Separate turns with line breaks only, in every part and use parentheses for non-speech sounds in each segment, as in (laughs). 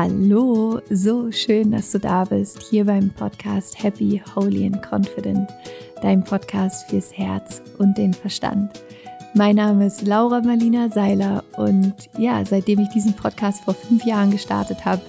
Hallo, so schön, dass du da bist, hier beim Podcast Happy, Holy and Confident, dein Podcast fürs Herz und den Verstand. Mein Name ist Laura Marlina Seiler und ja, seitdem ich diesen Podcast vor fünf Jahren gestartet habe,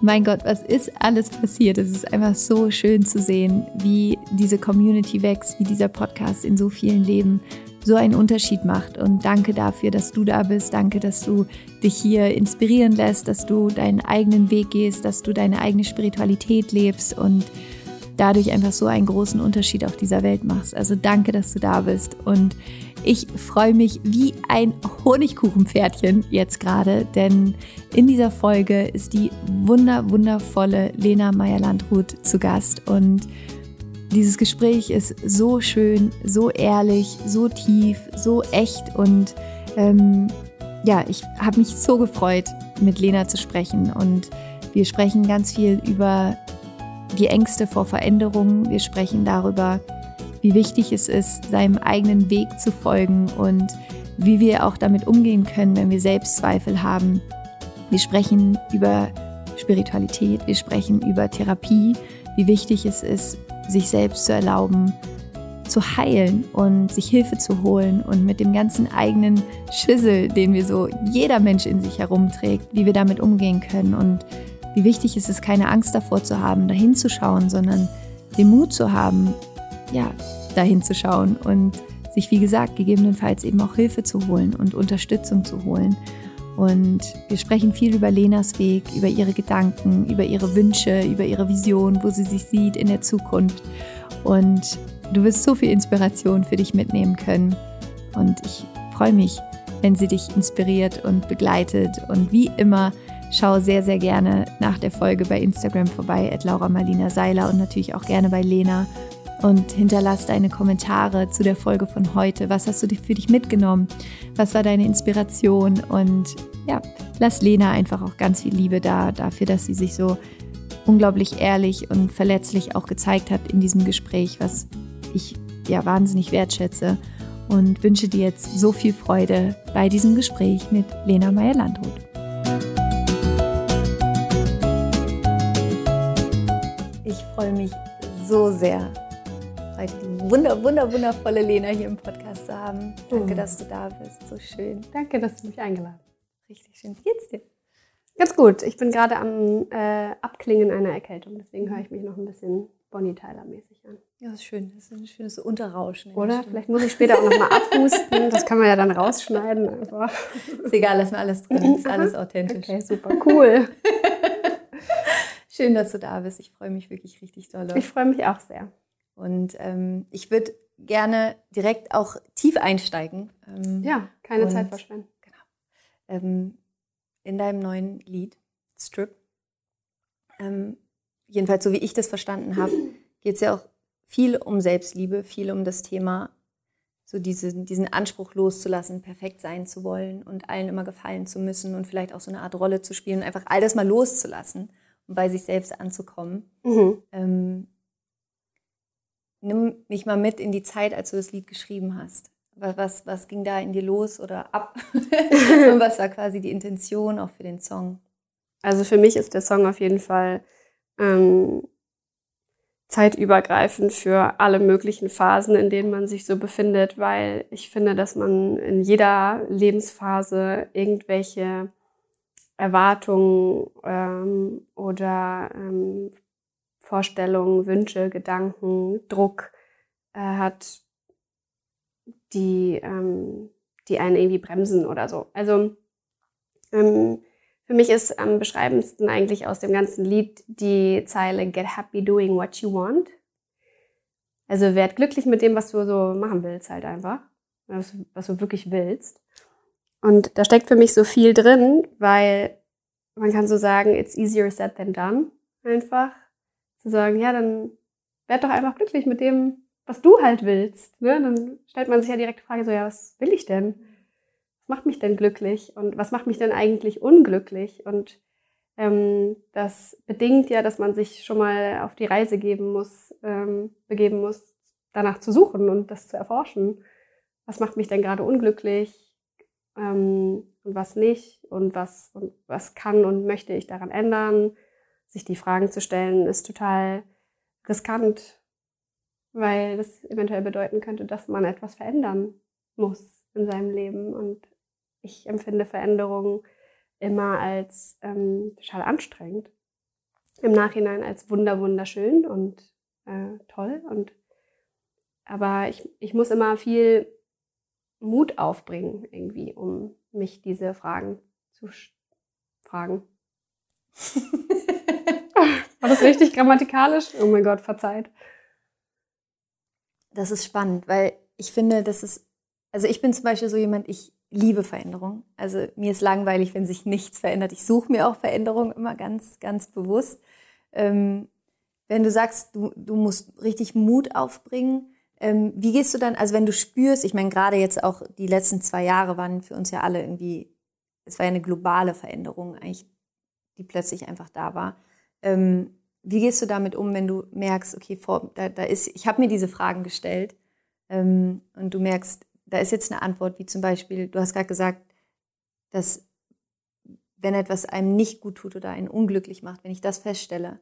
mein Gott, was ist alles passiert? Es ist einfach so schön zu sehen, wie diese Community wächst, wie dieser Podcast in so vielen Leben so einen Unterschied macht. Und danke dafür, dass du da bist. Danke, dass du dich hier inspirieren lässt, dass du deinen eigenen Weg gehst, dass du deine eigene Spiritualität lebst und dadurch einfach so einen großen Unterschied auf dieser Welt machst. Also danke, dass du da bist. Und ich freue mich wie ein Honigkuchenpferdchen jetzt gerade, denn in dieser Folge ist die wunder, wundervolle Lena Meyer-Landrut zu Gast und dieses Gespräch ist so schön, so ehrlich, so tief, so echt und ähm, ja, ich habe mich so gefreut, mit Lena zu sprechen und wir sprechen ganz viel über die Ängste vor Veränderungen. Wir sprechen darüber, wie wichtig es ist, seinem eigenen Weg zu folgen und wie wir auch damit umgehen können, wenn wir Selbstzweifel haben. Wir sprechen über Spiritualität, wir sprechen über Therapie, wie wichtig es ist, sich selbst zu erlauben, zu heilen und sich Hilfe zu holen und mit dem ganzen eigenen Schüssel, den wir so jeder Mensch in sich herumträgt, wie wir damit umgehen können und wie wichtig ist es, keine Angst davor zu haben, dahin zu schauen, sondern den Mut zu haben, ja, dahin zu schauen und sich, wie gesagt, gegebenenfalls eben auch Hilfe zu holen und Unterstützung zu holen. Und wir sprechen viel über Lenas Weg, über ihre Gedanken, über ihre Wünsche, über ihre Vision, wo sie sich sieht in der Zukunft. Und du wirst so viel Inspiration für dich mitnehmen können. Und ich freue mich, wenn sie dich inspiriert und begleitet. Und wie immer, schau sehr, sehr gerne nach der Folge bei Instagram vorbei, at Laura Marlina Seiler und natürlich auch gerne bei Lena und hinterlass deine Kommentare zu der Folge von heute. Was hast du für dich mitgenommen? Was war deine Inspiration? Und ja, lass Lena einfach auch ganz viel Liebe da, dafür, dass sie sich so unglaublich ehrlich und verletzlich auch gezeigt hat in diesem Gespräch, was ich ja wahnsinnig wertschätze und wünsche dir jetzt so viel Freude bei diesem Gespräch mit Lena Meyer-Landrut. Ich freue mich so sehr, heute die wunder, wunder, wundervolle Lena hier im Podcast zu haben. Danke, mhm. dass du da bist. So schön.
Danke, dass du mich eingeladen hast.
Richtig schön. Wie geht's dir?
Ganz gut. Ich bin gerade am äh, Abklingen einer Erkältung, deswegen höre ich mich noch ein bisschen Bonnie Tyler mäßig an.
Ja, das ist schön. Das ist ein schönes Unterrauschen.
Oder? Vielleicht muss ich später auch noch mal abhusten. Das kann man ja dann rausschneiden einfach. (laughs)
Ist egal, lass mal alles drin. Ist alles authentisch.
Okay, super, cool. (laughs)
Schön, dass du da bist. Ich freue mich wirklich richtig doll.
Ich freue mich auch sehr.
Und ähm, ich würde gerne direkt auch tief einsteigen.
Ähm, ja, keine Zeit verschwenden. Genau.
Ähm, in deinem neuen Lied, Strip. Jedenfalls, so wie ich das verstanden habe, geht es ja auch viel um Selbstliebe, viel um das Thema, so diese, diesen Anspruch loszulassen, perfekt sein zu wollen und allen immer gefallen zu müssen und vielleicht auch so eine Art Rolle zu spielen und einfach all das mal loszulassen und bei sich selbst anzukommen. Mhm. Ähm, nimm mich mal mit in die Zeit, als du das Lied geschrieben hast. Was, was, was ging da in dir los oder ab? Und (laughs) was war quasi die Intention auch für den Song?
Also für mich ist der Song auf jeden Fall ähm, zeitübergreifend für alle möglichen Phasen, in denen man sich so befindet, weil ich finde, dass man in jeder Lebensphase irgendwelche Erwartungen ähm, oder ähm, Vorstellungen, Wünsche, Gedanken, Druck äh, hat, die, ähm, die einen irgendwie bremsen oder so. Also ähm, für mich ist am beschreibendsten eigentlich aus dem ganzen Lied die Zeile Get happy doing what you want. Also werd glücklich mit dem, was du so machen willst, halt einfach. Was, was du wirklich willst. Und da steckt für mich so viel drin, weil man kann so sagen, it's easier said than done. Einfach zu sagen, ja, dann werd doch einfach glücklich mit dem, was du halt willst. Ne? Dann stellt man sich ja direkt die Frage so, ja, was will ich denn? Was macht mich denn glücklich? Und was macht mich denn eigentlich unglücklich? Und ähm, das bedingt ja, dass man sich schon mal auf die Reise geben muss, ähm, begeben muss, danach zu suchen und das zu erforschen. Was macht mich denn gerade unglücklich? Ähm, und was nicht und was, und was kann und möchte ich daran ändern. Sich die Fragen zu stellen, ist total riskant, weil das eventuell bedeuten könnte, dass man etwas verändern muss in seinem Leben. Und ich empfinde Veränderungen immer als ähm, total anstrengend. Im Nachhinein als wunder wunderschön und äh, toll. Und aber ich, ich muss immer viel Mut aufbringen, irgendwie, um mich diese Fragen zu fragen. (laughs) War das richtig grammatikalisch? Oh mein Gott, verzeiht.
Das ist spannend, weil ich finde, das ist, also ich bin zum Beispiel so jemand, ich liebe Veränderung. Also mir ist langweilig, wenn sich nichts verändert. Ich suche mir auch Veränderung immer ganz, ganz bewusst. Ähm, wenn du sagst, du, du musst richtig Mut aufbringen, ähm, wie gehst du dann, also wenn du spürst, ich meine, gerade jetzt auch die letzten zwei Jahre waren für uns ja alle irgendwie, es war ja eine globale Veränderung eigentlich, die plötzlich einfach da war. Ähm, wie gehst du damit um, wenn du merkst, okay, vor, da, da ist, ich habe mir diese Fragen gestellt ähm, und du merkst, da ist jetzt eine Antwort, wie zum Beispiel, du hast gerade gesagt, dass wenn etwas einem nicht gut tut oder einen unglücklich macht, wenn ich das feststelle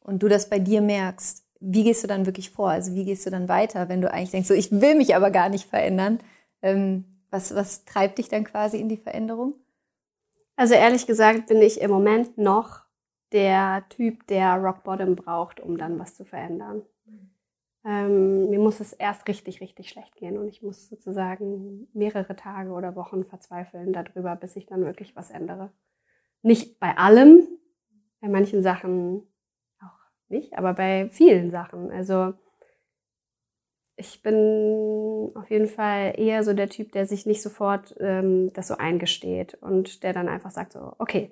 und du das bei dir merkst, wie gehst du dann wirklich vor? Also wie gehst du dann weiter, wenn du eigentlich denkst, so ich will mich aber gar nicht verändern? Ähm, was, was treibt dich dann quasi in die Veränderung?
Also ehrlich gesagt bin ich im Moment noch der Typ, der Rock Bottom braucht, um dann was zu verändern. Ähm, mir muss es erst richtig, richtig schlecht gehen und ich muss sozusagen mehrere Tage oder Wochen verzweifeln darüber, bis ich dann wirklich was ändere. Nicht bei allem, bei manchen Sachen nicht, aber bei vielen Sachen. Also ich bin auf jeden Fall eher so der Typ, der sich nicht sofort ähm, das so eingesteht und der dann einfach sagt so, okay,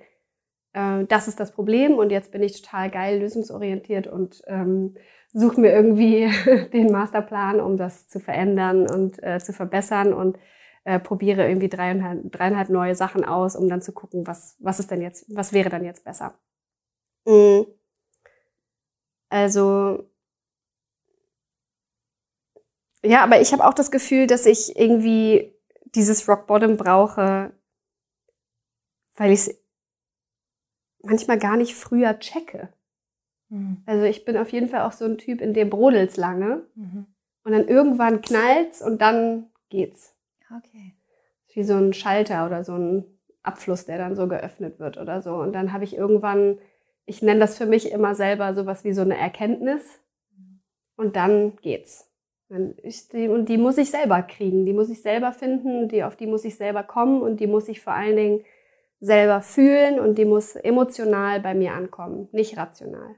äh, das ist das Problem und jetzt bin ich total geil lösungsorientiert und ähm, suche mir irgendwie (laughs) den Masterplan, um das zu verändern und äh, zu verbessern und äh, probiere irgendwie dreieinhalb, dreieinhalb neue Sachen aus, um dann zu gucken, was, was ist denn jetzt, was wäre dann jetzt besser. Mhm. Also ja, aber ich habe auch das Gefühl, dass ich irgendwie dieses Rock Bottom brauche, weil ich es manchmal gar nicht früher checke. Mhm. Also ich bin auf jeden Fall auch so ein Typ, in dem brodelt's lange mhm. und dann irgendwann knallt's und dann geht's. Okay. Wie so ein Schalter oder so ein Abfluss, der dann so geöffnet wird oder so. Und dann habe ich irgendwann ich nenne das für mich immer selber sowas wie so eine Erkenntnis. Und dann geht's. und die muss ich selber kriegen, die muss ich selber finden, die, auf die muss ich selber kommen und die muss ich vor allen Dingen selber fühlen und die muss emotional bei mir ankommen, nicht rational.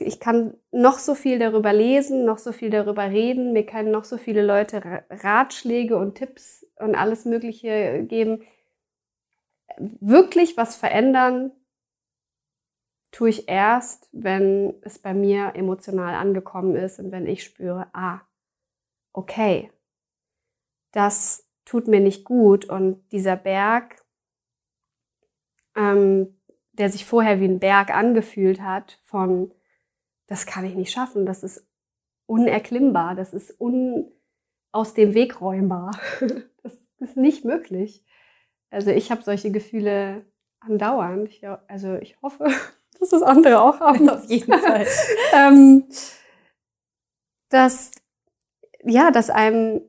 Ich kann noch so viel darüber lesen, noch so viel darüber reden, mir können noch so viele Leute Ratschläge und Tipps und alles Mögliche geben. Wirklich was verändern tue ich erst, wenn es bei mir emotional angekommen ist und wenn ich spüre, ah, okay, das tut mir nicht gut und dieser Berg, ähm, der sich vorher wie ein Berg angefühlt hat, von das kann ich nicht schaffen, das ist unerklimmbar, das ist un aus dem Weg räumbar, (laughs) das ist nicht möglich. Also ich habe solche Gefühle andauernd. Ich, also ich hoffe, (laughs) dass das andere auch haben.
Auf jeden Fall. (laughs)
ähm, dass, ja, dass einem äh,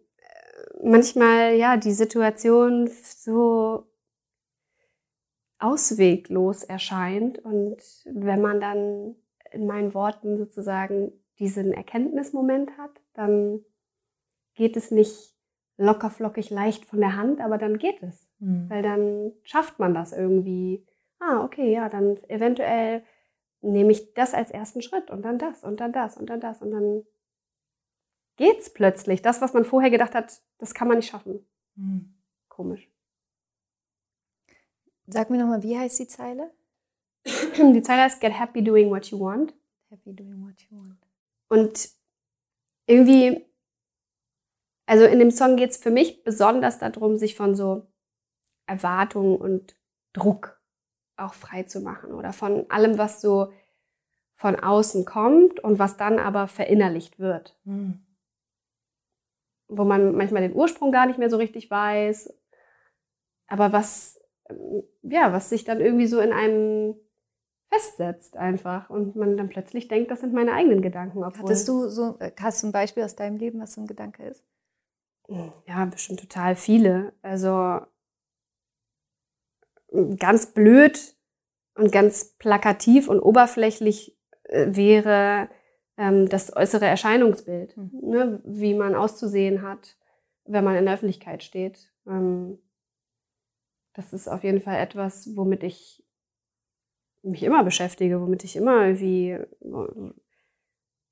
manchmal, ja, die Situation so ausweglos erscheint und wenn man dann in meinen Worten sozusagen diesen Erkenntnismoment hat, dann geht es nicht locker flockig leicht von der Hand, aber dann geht es, mhm. weil dann schafft man das irgendwie ah, okay, ja, dann eventuell nehme ich das als ersten Schritt und dann das und dann das und dann das und dann geht's plötzlich. Das, was man vorher gedacht hat, das kann man nicht schaffen. Hm. Komisch.
Sag mir nochmal, wie heißt die Zeile? (clears throat)
Die Zeile heißt Get happy doing what you want.
Happy doing what you want.
Und irgendwie, also in dem Song geht es für mich besonders darum, sich von so Erwartungen und Druck auch frei zu machen oder von allem, was so von außen kommt und was dann aber verinnerlicht wird. Mhm. Wo man manchmal den Ursprung gar nicht mehr so richtig weiß. aber was, ja, was sich dann irgendwie so in einem festsetzt einfach und man dann plötzlich denkt, das sind meine eigenen Gedanken.
Obwohl Hattest du so, äh, hast du ein Beispiel aus deinem Leben, was so ein Gedanke ist?
Ja, bestimmt total viele. Also ganz blöd und ganz plakativ und oberflächlich äh, wäre ähm, das äußere Erscheinungsbild, mhm. ne, wie man auszusehen hat, wenn man in der Öffentlichkeit steht. Ähm, das ist auf jeden Fall etwas, womit ich mich immer beschäftige, womit ich immer irgendwie äh,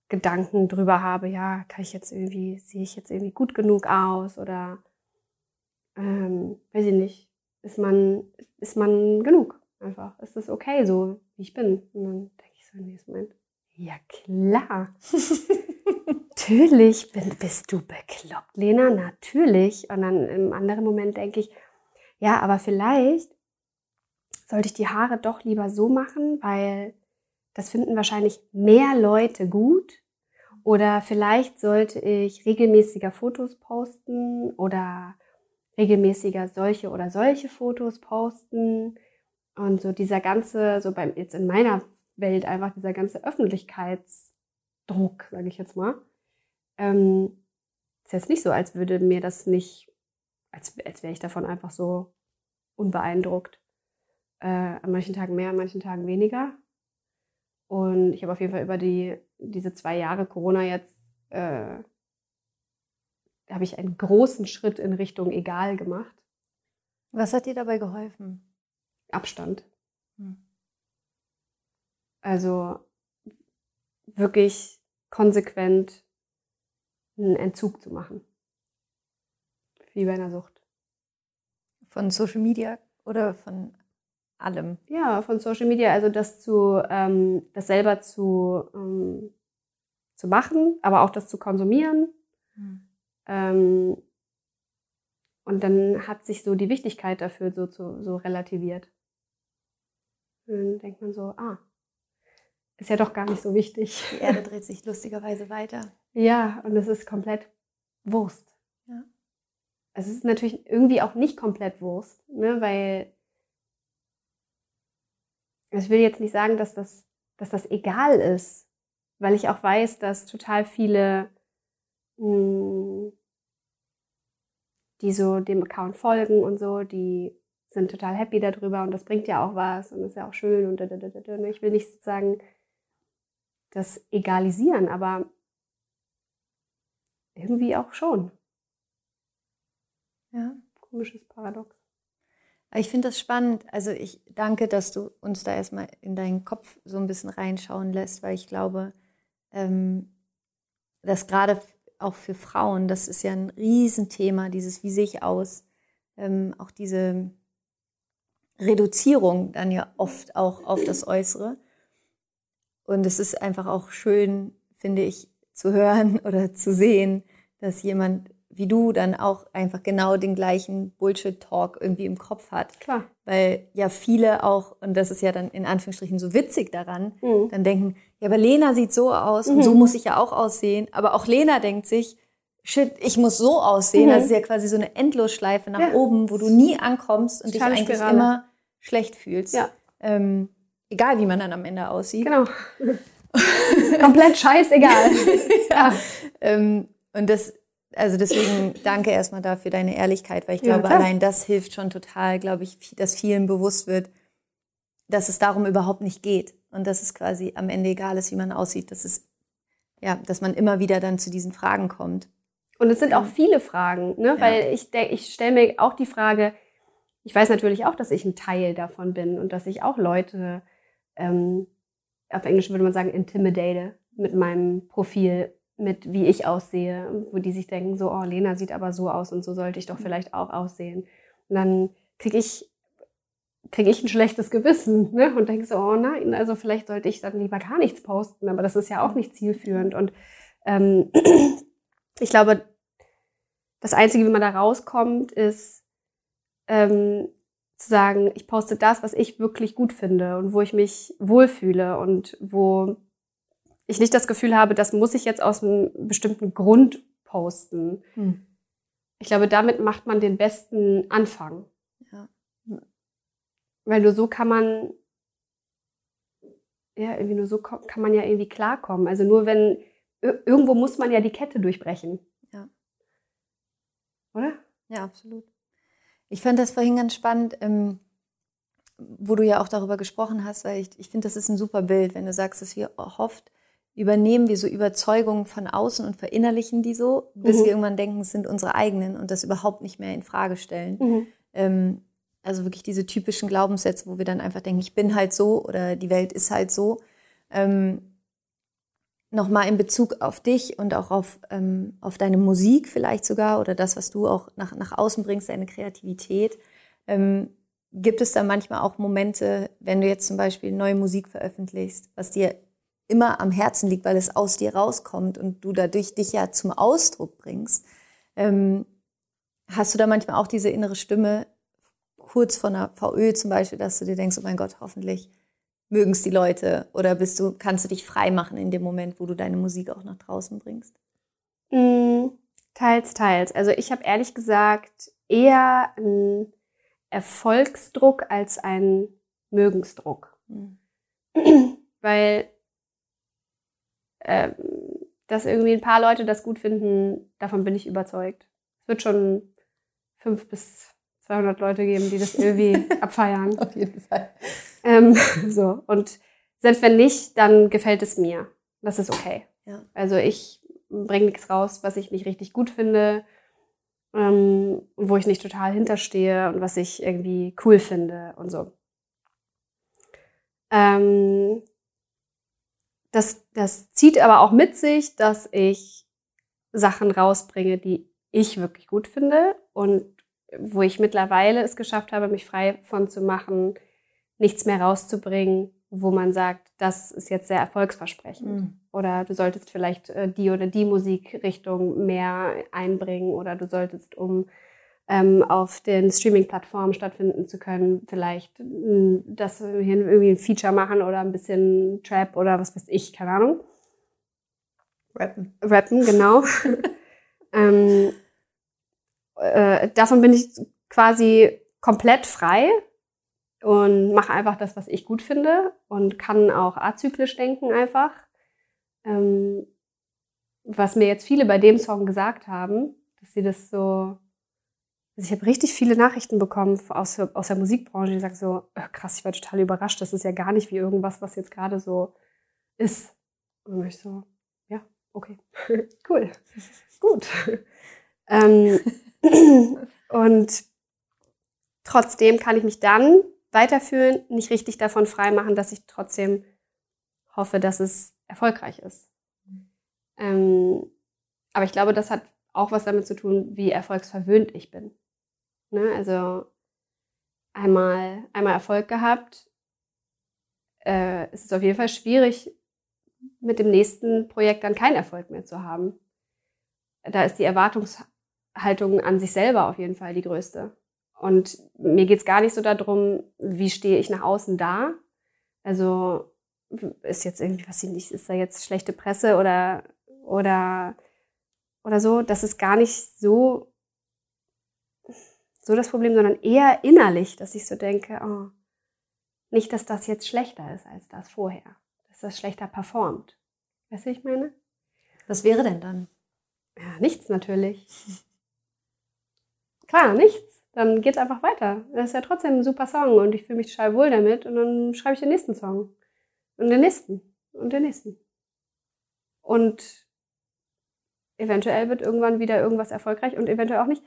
Gedanken drüber habe, ja, kann ich jetzt irgendwie, sehe ich jetzt irgendwie gut genug aus oder ähm, weiß ich nicht, ist man, ist man genug einfach? Ist das okay, so wie ich bin? Und dann denke ich so im nächsten Moment, ja klar. (laughs) Natürlich bin, bist du bekloppt, Lena, natürlich. Und dann im anderen Moment denke ich, ja, aber vielleicht sollte ich die Haare doch lieber so machen, weil das finden wahrscheinlich mehr Leute gut. Oder vielleicht sollte ich regelmäßiger Fotos posten oder regelmäßiger solche oder solche Fotos posten. Und so dieser ganze, so beim, jetzt in meiner Welt einfach dieser ganze Öffentlichkeitsdruck, sage ich jetzt mal, ähm, ist jetzt nicht so, als würde mir das nicht, als, als wäre ich davon einfach so unbeeindruckt. Äh, an manchen Tagen mehr, an manchen Tagen weniger. Und ich habe auf jeden Fall über die, diese zwei Jahre Corona jetzt, äh, habe ich einen großen Schritt in Richtung egal gemacht.
Was hat dir dabei geholfen?
Abstand. Hm. Also wirklich konsequent einen Entzug zu machen. Wie bei einer Sucht.
Von Social Media oder von allem?
Ja, von Social Media, also das zu, ähm, das selber zu, ähm, zu machen, aber auch das zu konsumieren. Mhm. Ähm, und dann hat sich so die Wichtigkeit dafür so, so, so relativiert. Und dann denkt man so, ah, ist ja doch gar nicht so wichtig.
Die Erde (laughs) dreht sich lustigerweise weiter.
Ja, und es ist komplett Wurst. Es ist natürlich irgendwie auch nicht komplett Wurst, ne, weil ich will jetzt nicht sagen, dass das, dass das egal ist, weil ich auch weiß, dass total viele, mh, hm, die so dem Account folgen und so, die sind total happy darüber und das bringt ja auch was und ist ja auch schön und da, da, da, da. Ne? ich will nicht sozusagen das egalisieren, aber irgendwie auch schon.
Ja.
Komisches Paradox.
Ich finde das spannend. Also ich danke, dass du uns da erstmal in deinen Kopf so ein bisschen reinschauen lässt, weil ich glaube, ähm, dass gerade auch für Frauen, das ist ja ein Riesenthema, dieses wie sehe ich aus, ähm, auch diese Reduzierung dann ja oft auch auf das Äußere. Und es ist einfach auch schön, finde ich, zu hören (laughs) oder zu sehen, dass jemand wie du dann auch einfach genau den gleichen Bullshit-Talk irgendwie im Kopf hat.
Klar.
Weil ja viele auch, und das ist ja dann in Anführungsstrichen so witzig daran, mhm. dann denken, ja, aber Lena sieht so aus mhm. und so muss ich ja auch aussehen. Aber auch Lena denkt sich, shit, ich muss so aussehen. Mhm. Das ist ja quasi so eine Endlosschleife nach ja. oben, wo du nie ankommst und dich eigentlich Spirale. immer schlecht fühlst.
Ja.
Ähm, egal, wie man dann am Ende aussieht.
Genau. (laughs) Komplett scheißegal. (laughs)
ja. Ähm, und das also deswegen danke erstmal dafür deine Ehrlichkeit, weil ich glaube, ja, allein das hilft schon total, glaube ich, dass vielen bewusst wird, dass es darum überhaupt nicht geht und dass es quasi am Ende egal ist, wie man aussieht, dass es ja, dass man immer wieder dann zu diesen Fragen kommt.
Und es sind auch viele Fragen, ne? Ja. weil ich, ich stelle mir auch die Frage, ich weiß natürlich auch, dass ich ein Teil davon bin und dass ich auch Leute, ähm, auf Englisch würde man sagen, intimidate mit meinem Profil mit wie ich aussehe, wo die sich denken, so, oh, Lena sieht aber so aus und so sollte ich doch mhm. vielleicht auch aussehen. Und dann kriege ich, krieg ich ein schlechtes Gewissen ne? und denke so, oh nein, also vielleicht sollte ich dann lieber gar nichts posten, aber das ist ja auch nicht zielführend. Und ähm, (clears throat) ich glaube, das Einzige, wie man da rauskommt, ist ähm, zu sagen, ich poste das, was ich wirklich gut finde und wo ich mich wohlfühle und wo ich nicht das Gefühl habe, das muss ich jetzt aus einem bestimmten Grund posten. Hm. Ich glaube, damit macht man den besten Anfang.
Ja.
weil nur so kann man, ja, irgendwie nur so kann man ja irgendwie klarkommen. Also nur wenn, irgendwo muss man ja die Kette durchbrechen.
Ja.
Oder?
Ja, absolut. Ich fand das vorhin ganz spannend, ähm, wo du ja auch darüber gesprochen hast, weil ich, ich finde, das ist ein super Bild, wenn du sagst, dass wir oft übernehmen wir so Überzeugungen von außen und verinnerlichen die so, bis mhm. wir irgendwann denken, es sind unsere eigenen und das überhaupt nicht mehr in Frage stellen. Mhm. Ähm, also wirklich diese typischen Glaubenssätze, wo wir dann einfach denken, ich bin halt so oder die Welt ist halt so. Ähm, Nochmal in Bezug auf dich und auch auf, ähm, auf deine Musik vielleicht sogar oder das, was du auch nach, nach außen bringst, deine Kreativität. Ähm, gibt es da manchmal auch Momente, wenn du jetzt zum Beispiel neue Musik veröffentlichst, was dir immer am Herzen liegt, weil es aus dir rauskommt und du dadurch dich ja zum Ausdruck bringst. Ähm, hast du da manchmal auch diese innere Stimme, kurz vor einer VÖ zum Beispiel, dass du dir denkst, oh mein Gott, hoffentlich mögen es die Leute? Oder bist du, kannst du dich frei machen in dem Moment, wo du deine Musik auch nach draußen bringst?
Mm, teils, teils. Also ich habe ehrlich gesagt eher einen Erfolgsdruck als einen Mögensdruck. Mhm. (clears throat) Weil ähm, dass irgendwie ein paar Leute das gut finden, davon bin ich überzeugt. Es wird schon fünf bis 200 Leute geben, die das irgendwie (laughs) abfeiern.
Auf jeden Fall.
Ähm, (laughs) so. Und selbst wenn nicht, dann gefällt es mir. Das ist okay.
Ja.
Also ich bringe nichts raus, was ich nicht richtig gut finde, ähm, wo ich nicht total hinterstehe und was ich irgendwie cool finde und so. Ähm, das, das zieht aber auch mit sich, dass ich Sachen rausbringe, die ich wirklich gut finde und wo ich mittlerweile es geschafft habe, mich frei von zu machen, nichts mehr rauszubringen, wo man sagt, das ist jetzt sehr erfolgsversprechend. Mhm. Oder du solltest vielleicht äh, die oder die Musikrichtung mehr einbringen oder du solltest, um ähm, auf den Streaming-Plattformen stattfinden zu können, vielleicht hm, dass wir hier irgendwie ein Feature machen oder ein bisschen Trap oder was weiß ich, keine Ahnung.
Rappen.
Rappen, genau. (laughs) ähm, äh, davon bin ich quasi komplett frei und mache einfach das, was ich gut finde und kann auch azyklisch denken einfach. Ähm, was mir jetzt viele bei dem Song gesagt haben, dass sie das so also ich habe richtig viele Nachrichten bekommen aus, aus der Musikbranche, die sagen so, oh, krass, ich war total überrascht, das ist ja gar nicht wie irgendwas, was jetzt gerade so ist. Und ich so, ja, okay, (laughs) cool, gut. (laughs) ähm, (clears throat) und trotzdem kann ich mich dann weiterführen, nicht richtig davon freimachen, dass ich trotzdem hoffe, dass es erfolgreich ist. Ähm, aber ich glaube, das hat auch was damit zu tun, wie erfolgsverwöhnt ich bin. Ne? Also einmal, einmal Erfolg gehabt, äh, es auf jeden Fall schwierig, mit dem nächsten Projekt dann keinen Erfolg mehr zu haben. Da ist die Erwartungshaltung an sich selber auf jeden Fall die größte. Und mir geht es gar nicht so darum, wie stehe ich nach außen da. Also ist jetzt irgendwie, was ich nicht, ist da jetzt schlechte Presse oder, oder, oder so. Das ist gar nicht so so das Problem, sondern eher innerlich, dass ich so denke, oh, nicht, dass das jetzt schlechter ist als das vorher, dass das schlechter performt. Weißt du, ich meine?
Was wäre denn dann?
Ja, nichts natürlich. Klar, nichts. Dann geht's einfach weiter. Das ist ja trotzdem ein super Song und ich fühle mich total wohl damit und dann schreibe ich den nächsten Song. Und den nächsten. Und den nächsten. Und eventuell wird irgendwann wieder irgendwas erfolgreich und eventuell auch nicht.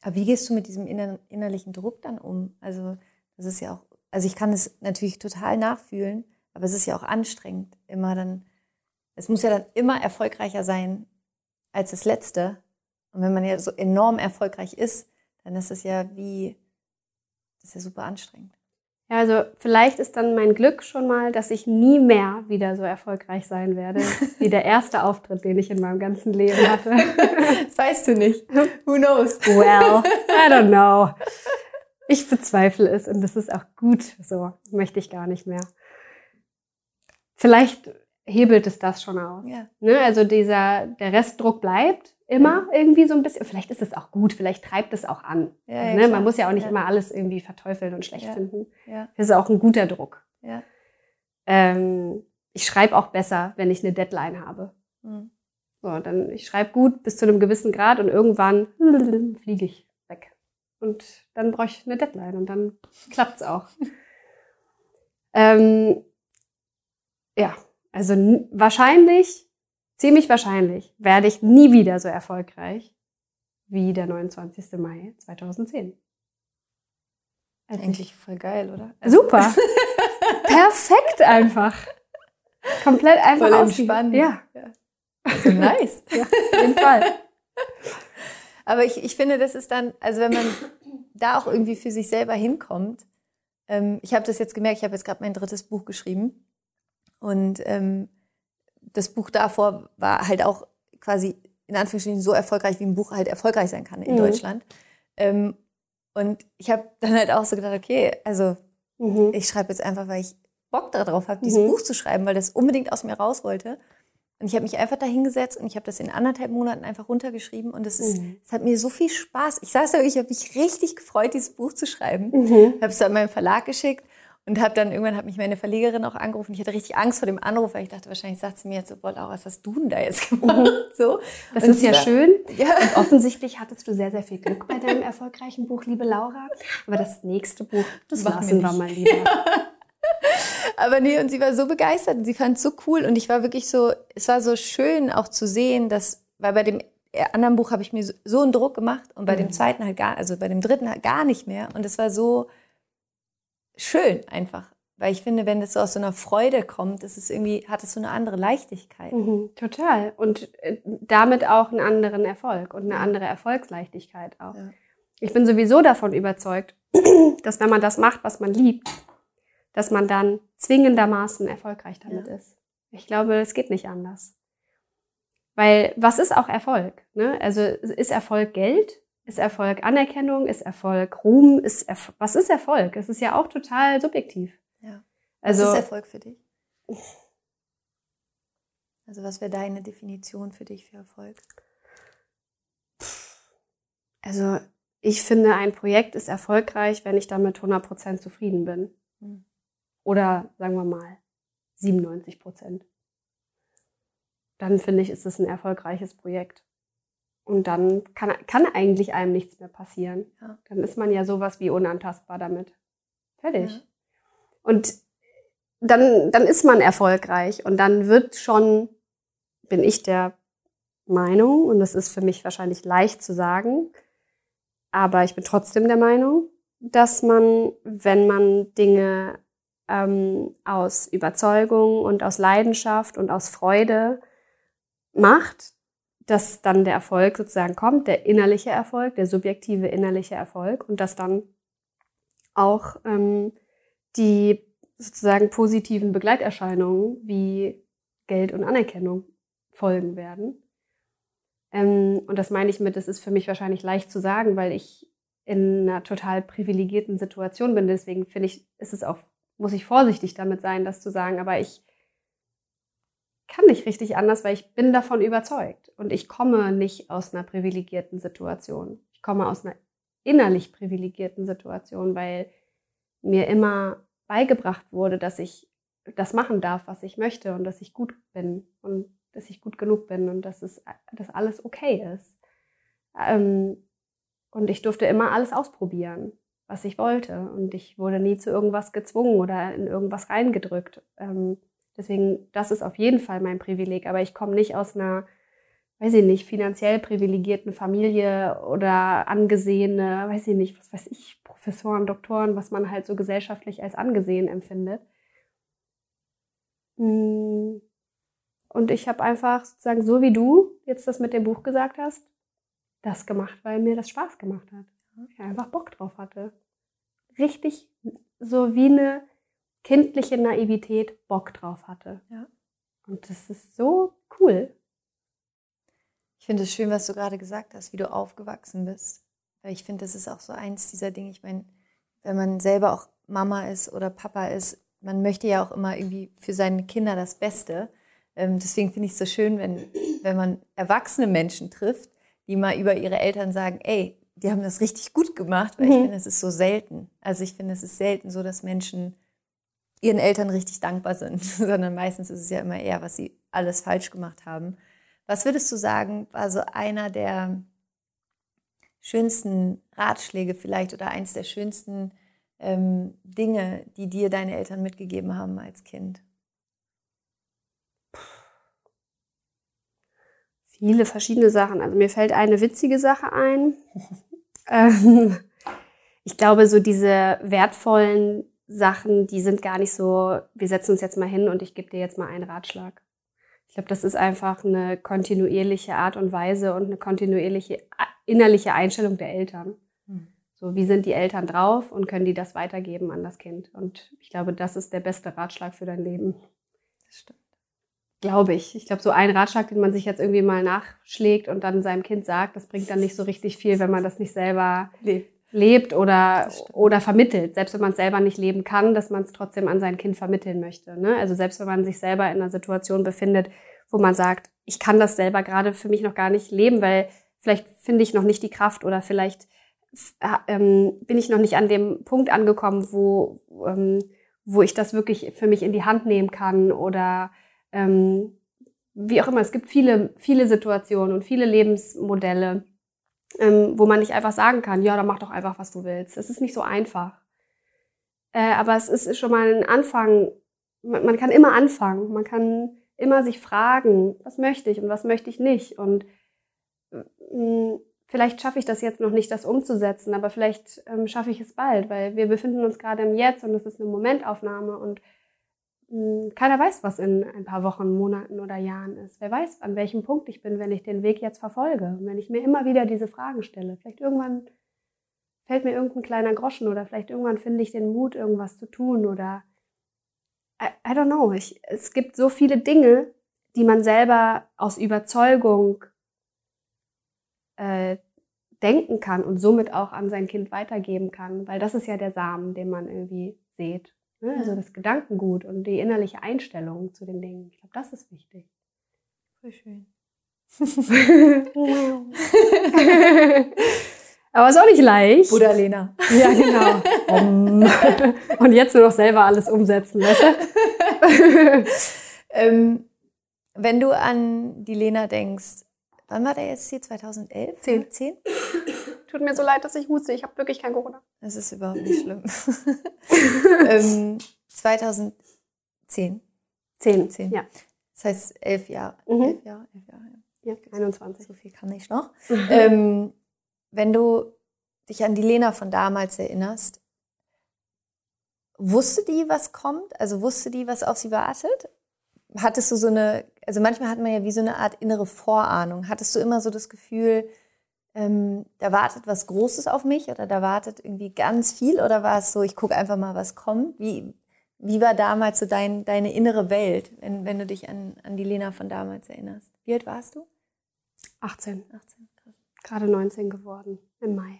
Aber wie gehst du mit diesem inner, innerlichen Druck dann um? Also, das ist ja auch, also ich kann es natürlich total nachfühlen, aber es ist ja auch anstrengend, immer dann, es muss ja dann immer erfolgreicher sein als das letzte. Und wenn man ja so enorm erfolgreich ist, dann ist es ja wie, das ist ja super anstrengend.
Ja, also vielleicht ist dann mein Glück schon mal, dass ich nie mehr wieder so erfolgreich sein werde, (laughs) wie der erste Auftritt, den ich in meinem ganzen Leben hatte. (laughs)
Das weißt du nicht. Who knows?
Well, I don't (laughs) know. Ich bezweifle es und das ist auch gut so. Möchte ich gar nicht mehr. Vielleicht hebelt es das schon aus.
Ja.
Ne? Also dieser, der Restdruck bleibt, Immer irgendwie so ein bisschen. Vielleicht ist es auch gut, vielleicht treibt es auch an.
Ja, ja,
ne? Man muss ja auch nicht
Ja.
immer alles irgendwie verteufeln und schlecht finden.
Ja,
Das ist auch ein guter Druck.
ja.
Ähm, ich schreibe auch besser, wenn ich eine Deadline habe.
Mhm.
So, dann ich schreibe gut bis zu einem gewissen Grad und irgendwann (laughs) fliege ich weg. Und dann brauche ich eine Deadline und dann (laughs) klappt's auch. ähm, ja, also wahrscheinlich, ziemlich wahrscheinlich, werde ich nie wieder so erfolgreich wie der 29. Mai 2010. Als ich-
Eigentlich voll geil, oder? Also
Super. (laughs) Perfekt einfach. Komplett einfach
Voll
ausge-
entspannt.
Ja,
Also nice. (laughs)
ja, auf jeden Fall. (laughs)
Aber ich, ich finde, das ist dann, also wenn man da auch irgendwie für sich selber hinkommt, ähm, ich habe das jetzt gemerkt, ich habe jetzt gerade mein drittes Buch geschrieben und ähm, das Buch davor war halt auch quasi in Anführungsstrichen so erfolgreich, wie ein Buch halt erfolgreich sein kann in
Mhm.
Deutschland. Ähm, und ich habe dann halt auch so gedacht, okay, also
Mhm.
ich schreibe jetzt einfach, weil ich Bock darauf habe, dieses
Mhm.
Buch zu schreiben, weil das unbedingt aus mir raus wollte. Und ich habe mich einfach da hingesetzt und ich habe das in anderthalb Monaten einfach runtergeschrieben und es ist,
Mhm.
es hat mir so viel Spaß. Ich saß da, ich habe mich richtig gefreut, dieses Buch zu schreiben.
Mhm.
Habe es dann meinem Verlag geschickt und habe dann irgendwann hat mich meine Verlegerin auch angerufen. Ich hatte richtig Angst vor dem Anruf, weil ich dachte, wahrscheinlich sagt sie mir jetzt so, boah, Laura, was hast du denn da jetzt gemacht? So.
Mhm. Das
Und
ist ja schön.
Ja.
Und offensichtlich hattest du sehr, sehr viel Glück bei deinem erfolgreichen Buch, liebe Laura. Aber das nächste Buch, das lassen
wir
mal lieber. (laughs)
Aber nee, und sie war so begeistert und sie fand es so cool und ich war wirklich so, es war so schön auch zu sehen, dass, weil bei dem anderen Buch habe ich mir so, einen Druck gemacht und bei dem
Mhm.
zweiten halt gar, also bei dem dritten halt gar nicht mehr und es war so schön einfach, weil ich finde, wenn das so aus so einer Freude kommt, das ist irgendwie, hat es so eine andere Leichtigkeit.
Mhm, total. Und äh, damit auch einen anderen Erfolg und eine andere Erfolgsleichtigkeit auch.
Ja.
Ich bin sowieso davon überzeugt, (clears throat) dass wenn man das macht, was man liebt, dass man dann zwingendermaßen erfolgreich damit
Ja.
ist. Ich glaube, es geht nicht anders. Weil was ist auch Erfolg? Ne? Also ist Erfolg Geld? Ist Erfolg Anerkennung? Ist Erfolg Ruhm? Ist Erf was ist Erfolg? Es ist ja auch total subjektiv.
Ja.
Also
was ist Erfolg für dich? Also was wäre deine Definition für dich für Erfolg?
Also ich finde, ein Projekt ist erfolgreich, wenn ich damit 100% zufrieden bin.
Hm.
Oder sagen wir mal 97%. Dann finde ich, ist es ein erfolgreiches Projekt. Und dann kann, kann eigentlich einem nichts mehr passieren.
Ja.
Dann ist man ja sowas wie unantastbar damit. Fertig.
Ja.
Und dann, dann ist man erfolgreich und dann wird schon, bin ich der Meinung, und das ist für mich wahrscheinlich leicht zu sagen, aber ich bin trotzdem der Meinung, dass man, wenn man Dinge ähm, aus Überzeugung und aus Leidenschaft und aus Freude macht, dass dann der Erfolg sozusagen kommt, der innerliche Erfolg, der subjektive innerliche Erfolg und dass dann auch ähm, die sozusagen positiven Begleiterscheinungen wie Geld und Anerkennung folgen werden. Ähm, und das meine ich mit, das ist für mich wahrscheinlich leicht zu sagen, weil ich in einer total privilegierten Situation bin. Deswegen finde ich, ist es auch, muss ich vorsichtig damit sein, das zu sagen. Aber ich kann nicht richtig anders, weil ich bin davon überzeugt. Und ich komme nicht aus einer privilegierten Situation. Ich komme aus einer innerlich privilegierten Situation, weil mir immer beigebracht wurde, dass ich das machen darf, was ich möchte und dass ich gut bin und dass ich gut genug bin und dass es dass alles okay ist. Ähm, und ich durfte immer alles ausprobieren, was ich wollte. Und ich wurde nie zu irgendwas gezwungen oder in irgendwas reingedrückt. Ähm, deswegen, das ist auf jeden Fall mein Privileg. Aber ich komme nicht aus einer, weiß ich nicht, finanziell privilegierten Familie oder angesehene, weiß ich nicht, was weiß ich, Professoren, Doktoren, was man halt so gesellschaftlich als angesehen empfindet. Mm. Und ich habe einfach sozusagen, so wie du jetzt das mit dem Buch gesagt hast, das gemacht, weil mir das Spaß gemacht hat. Ich einfach Bock drauf hatte. Richtig so wie eine kindliche Naivität Bock drauf hatte.
Ja.
Und das ist so cool.
Ich finde es schön, was du gerade gesagt hast, wie du aufgewachsen bist. Weil ich finde, das ist auch so eins dieser Dinge. Ich meine, wenn man selber auch Mama ist oder Papa ist, man möchte ja auch immer irgendwie für seine Kinder das Beste. Ähm, deswegen finde ich es so schön, wenn, wenn man erwachsene Menschen trifft, die mal über ihre Eltern sagen, ey, die haben das richtig gut gemacht, weil mhm. ich finde, es ist so selten. Also ich finde, es ist selten so, dass Menschen ihren Eltern richtig dankbar sind, (laughs) sondern meistens ist es ja immer eher, was sie alles falsch gemacht haben. Was würdest du sagen, war so einer der schönsten Ratschläge vielleicht oder eins der schönsten ähm, Dinge, die dir deine Eltern mitgegeben haben als Kind?
Viele verschiedene Sachen. Also mir fällt eine witzige Sache ein. (laughs) ähm, ich glaube, so diese wertvollen Sachen, die sind gar nicht so, wir setzen uns jetzt mal hin und ich gebe dir jetzt mal einen Ratschlag. Ich glaube, das ist einfach eine kontinuierliche Art und Weise und eine kontinuierliche innerliche Einstellung der Eltern. Hm. So, wie sind die Eltern drauf und können die das weitergeben an das Kind? Und ich glaube, das ist der beste Ratschlag für dein Leben. Das stimmt. Glaube ich. Ich glaube, so ein Ratschlag, den man sich jetzt irgendwie mal nachschlägt und dann seinem Kind sagt, das bringt dann nicht so richtig viel, wenn man das nicht selber lebt, lebt oder, oder vermittelt. Selbst wenn man es selber nicht leben kann, dass man es trotzdem an sein Kind vermitteln möchte. Ne? Also selbst wenn man sich selber in einer Situation befindet, wo man sagt, ich kann das selber gerade für mich noch gar nicht leben, weil vielleicht finde ich noch nicht die Kraft oder vielleicht ähm, bin ich noch nicht an dem Punkt angekommen, wo, ähm, wo ich das wirklich für mich in die Hand nehmen kann oder ähm, wie auch immer. Es gibt viele, viele Situationen und viele Lebensmodelle, ähm, wo man nicht einfach sagen kann, ja, dann mach doch einfach, was du willst. Es ist nicht so einfach. Äh, aber es ist schon mal ein Anfang. Man, man kann immer anfangen. Man kann immer sich fragen, was möchte ich und was möchte ich nicht. Und mh, vielleicht schaffe ich das jetzt noch nicht, das umzusetzen, aber vielleicht ähm, schaffe ich es bald, weil wir befinden uns gerade im Jetzt und es ist eine Momentaufnahme und keiner weiß, was in ein paar Wochen, Monaten oder Jahren ist. Wer weiß, an welchem Punkt ich bin, wenn ich den Weg jetzt verfolge. Wenn ich mir immer wieder diese Fragen stelle. Vielleicht irgendwann fällt mir irgendein kleiner Groschen oder vielleicht irgendwann finde ich den Mut, irgendwas zu tun oder I, I don't know. Ich, es gibt so viele Dinge, die man selber aus Überzeugung äh, denken kann und somit auch an sein Kind weitergeben kann, weil das ist ja der Samen, den man irgendwie sieht. Ne? Also das Gedankengut und die innerliche Einstellung zu den Dingen. Ich glaube, das ist wichtig.
Voll schön. (laughs)
Aber ist auch nicht leicht.
Bruder Lena.
Ja, genau. (laughs) und jetzt nur noch selber alles umsetzen, weißt
du? ähm, wenn du an die Lena denkst, Wann war der jetzt hier? 2011?
10. 10? Tut mir so leid, dass ich huste. Ich habe wirklich kein Corona.
Das ist überhaupt (laughs) nicht schlimm. (laughs) ähm, 2010. 10. 10. Ja. Das heißt elf Jahre. Mhm. Elf Jahre, elf Jahre.
Ja, 21.
So viel kann ich noch. ähm, wenn du dich an die Lena von damals erinnerst, wusste die, was kommt? Also wusste die, was auf sie wartet? Hattest du so eine also manchmal hat man ja wie so eine Art innere Vorahnung. Hattest du immer so das Gefühl, ähm, da wartet was Großes auf mich oder da wartet irgendwie ganz viel oder war es so, ich gucke einfach mal, was kommt? Wie, wie war damals so dein, deine innere Welt, wenn, wenn du dich an, an die Lena von damals erinnerst? Wie alt warst du?
18. 18, krass. Gerade 19 geworden im Mai.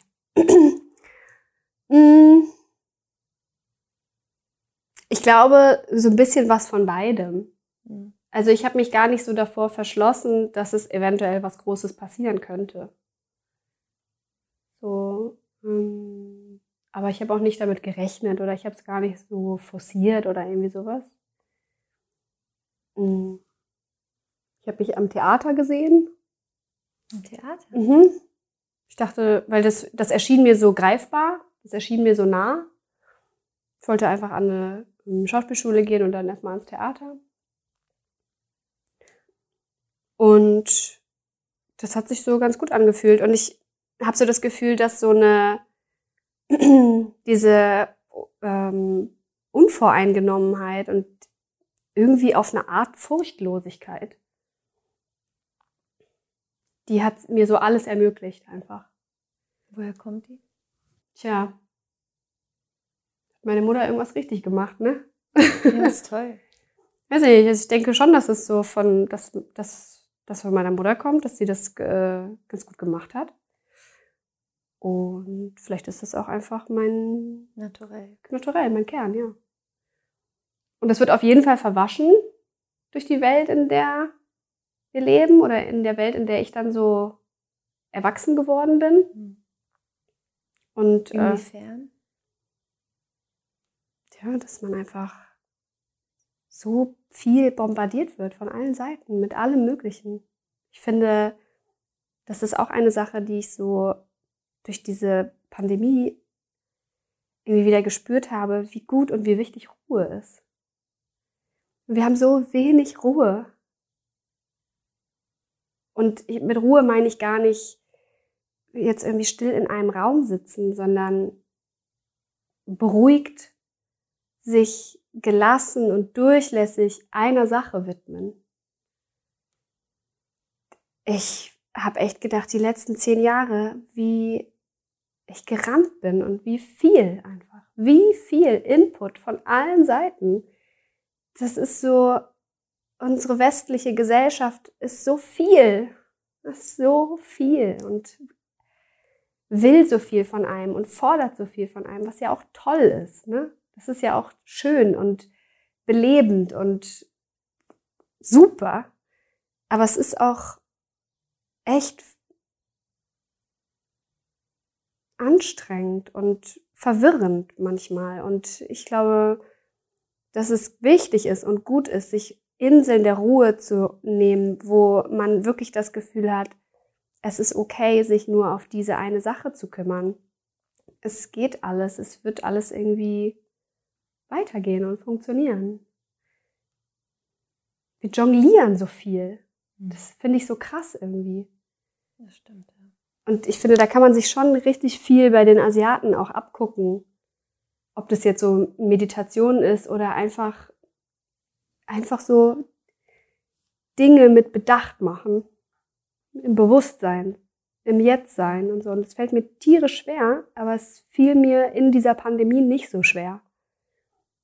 Mm. ich glaube, so ein bisschen was von beidem. Mhm. Also ich habe mich gar nicht so davor verschlossen, dass es eventuell was Großes passieren könnte. So, ähm, aber ich habe auch nicht damit gerechnet oder ich habe es gar nicht so forciert oder irgendwie sowas. Mm. Ich habe mich am Theater gesehen.
Am Theater?
Mhm. Ich dachte, weil das, das erschien mir so greifbar, das erschien mir so nah. Ich wollte einfach an eine ähm, Schauspielschule gehen und dann erstmal ans Theater. Und das hat sich so ganz gut angefühlt. Und ich habe so das Gefühl, dass so eine (clears throat) diese ähm, Unvoreingenommenheit und irgendwie auf eine Art Furchtlosigkeit, die hat mir so alles ermöglicht einfach.
Woher kommt die?
Tja, hat meine Mutter irgendwas richtig gemacht, ne?
Ja, ist (laughs) toll.
Weiß ich, also ich denke schon, dass es so von, dass, dass das von meiner Mutter kommt, dass sie das äh, ganz gut gemacht hat. Und vielleicht ist das auch einfach mein
Naturell.
Naturell, mein Kern, ja. Und das wird auf jeden Fall verwaschen durch die Welt, in der wir leben oder in der Welt, in der ich dann so erwachsen geworden bin.
Mhm.
Und äh,
Inwiefern?
ja, dass man einfach so viel bombardiert wird von allen Seiten mit allem Möglichen. Ich finde, das ist auch eine Sache, die ich so durch diese Pandemie irgendwie wieder gespürt habe, wie gut und wie wichtig Ruhe ist. Und wir haben so wenig Ruhe. Und mit Ruhe meine ich gar nicht jetzt irgendwie still in einem Raum sitzen, sondern beruhigt sich gelassen und durchlässig einer Sache widmen. Ich habe echt gedacht, die letzten zehn Jahre, wie ich gerannt bin und wie viel einfach, wie viel Input von allen Seiten. Das ist so, unsere westliche Gesellschaft ist so viel, ist so viel und will so viel von einem und fordert so viel von einem, was ja auch toll ist. Ne? Das ist ja auch schön und belebend und super. Aber es ist auch echt anstrengend und verwirrend manchmal. Und ich glaube, dass es wichtig ist und gut ist, sich Inseln der Ruhe zu nehmen, wo man wirklich das Gefühl hat, es ist okay, sich nur auf diese eine Sache zu kümmern. Es geht alles, es wird alles irgendwie weitergehen und funktionieren. Wir jonglieren so viel.
Hm.
Das finde ich so krass irgendwie.
Das stimmt.
Und ich finde, da kann man sich schon richtig viel bei den Asiaten auch abgucken. Ob das jetzt so Meditation ist oder einfach, einfach so Dinge mit Bedacht machen. Im Bewusstsein, im Jetztsein und so. Und es fällt mir tierisch schwer, aber es fiel mir in dieser Pandemie nicht so schwer.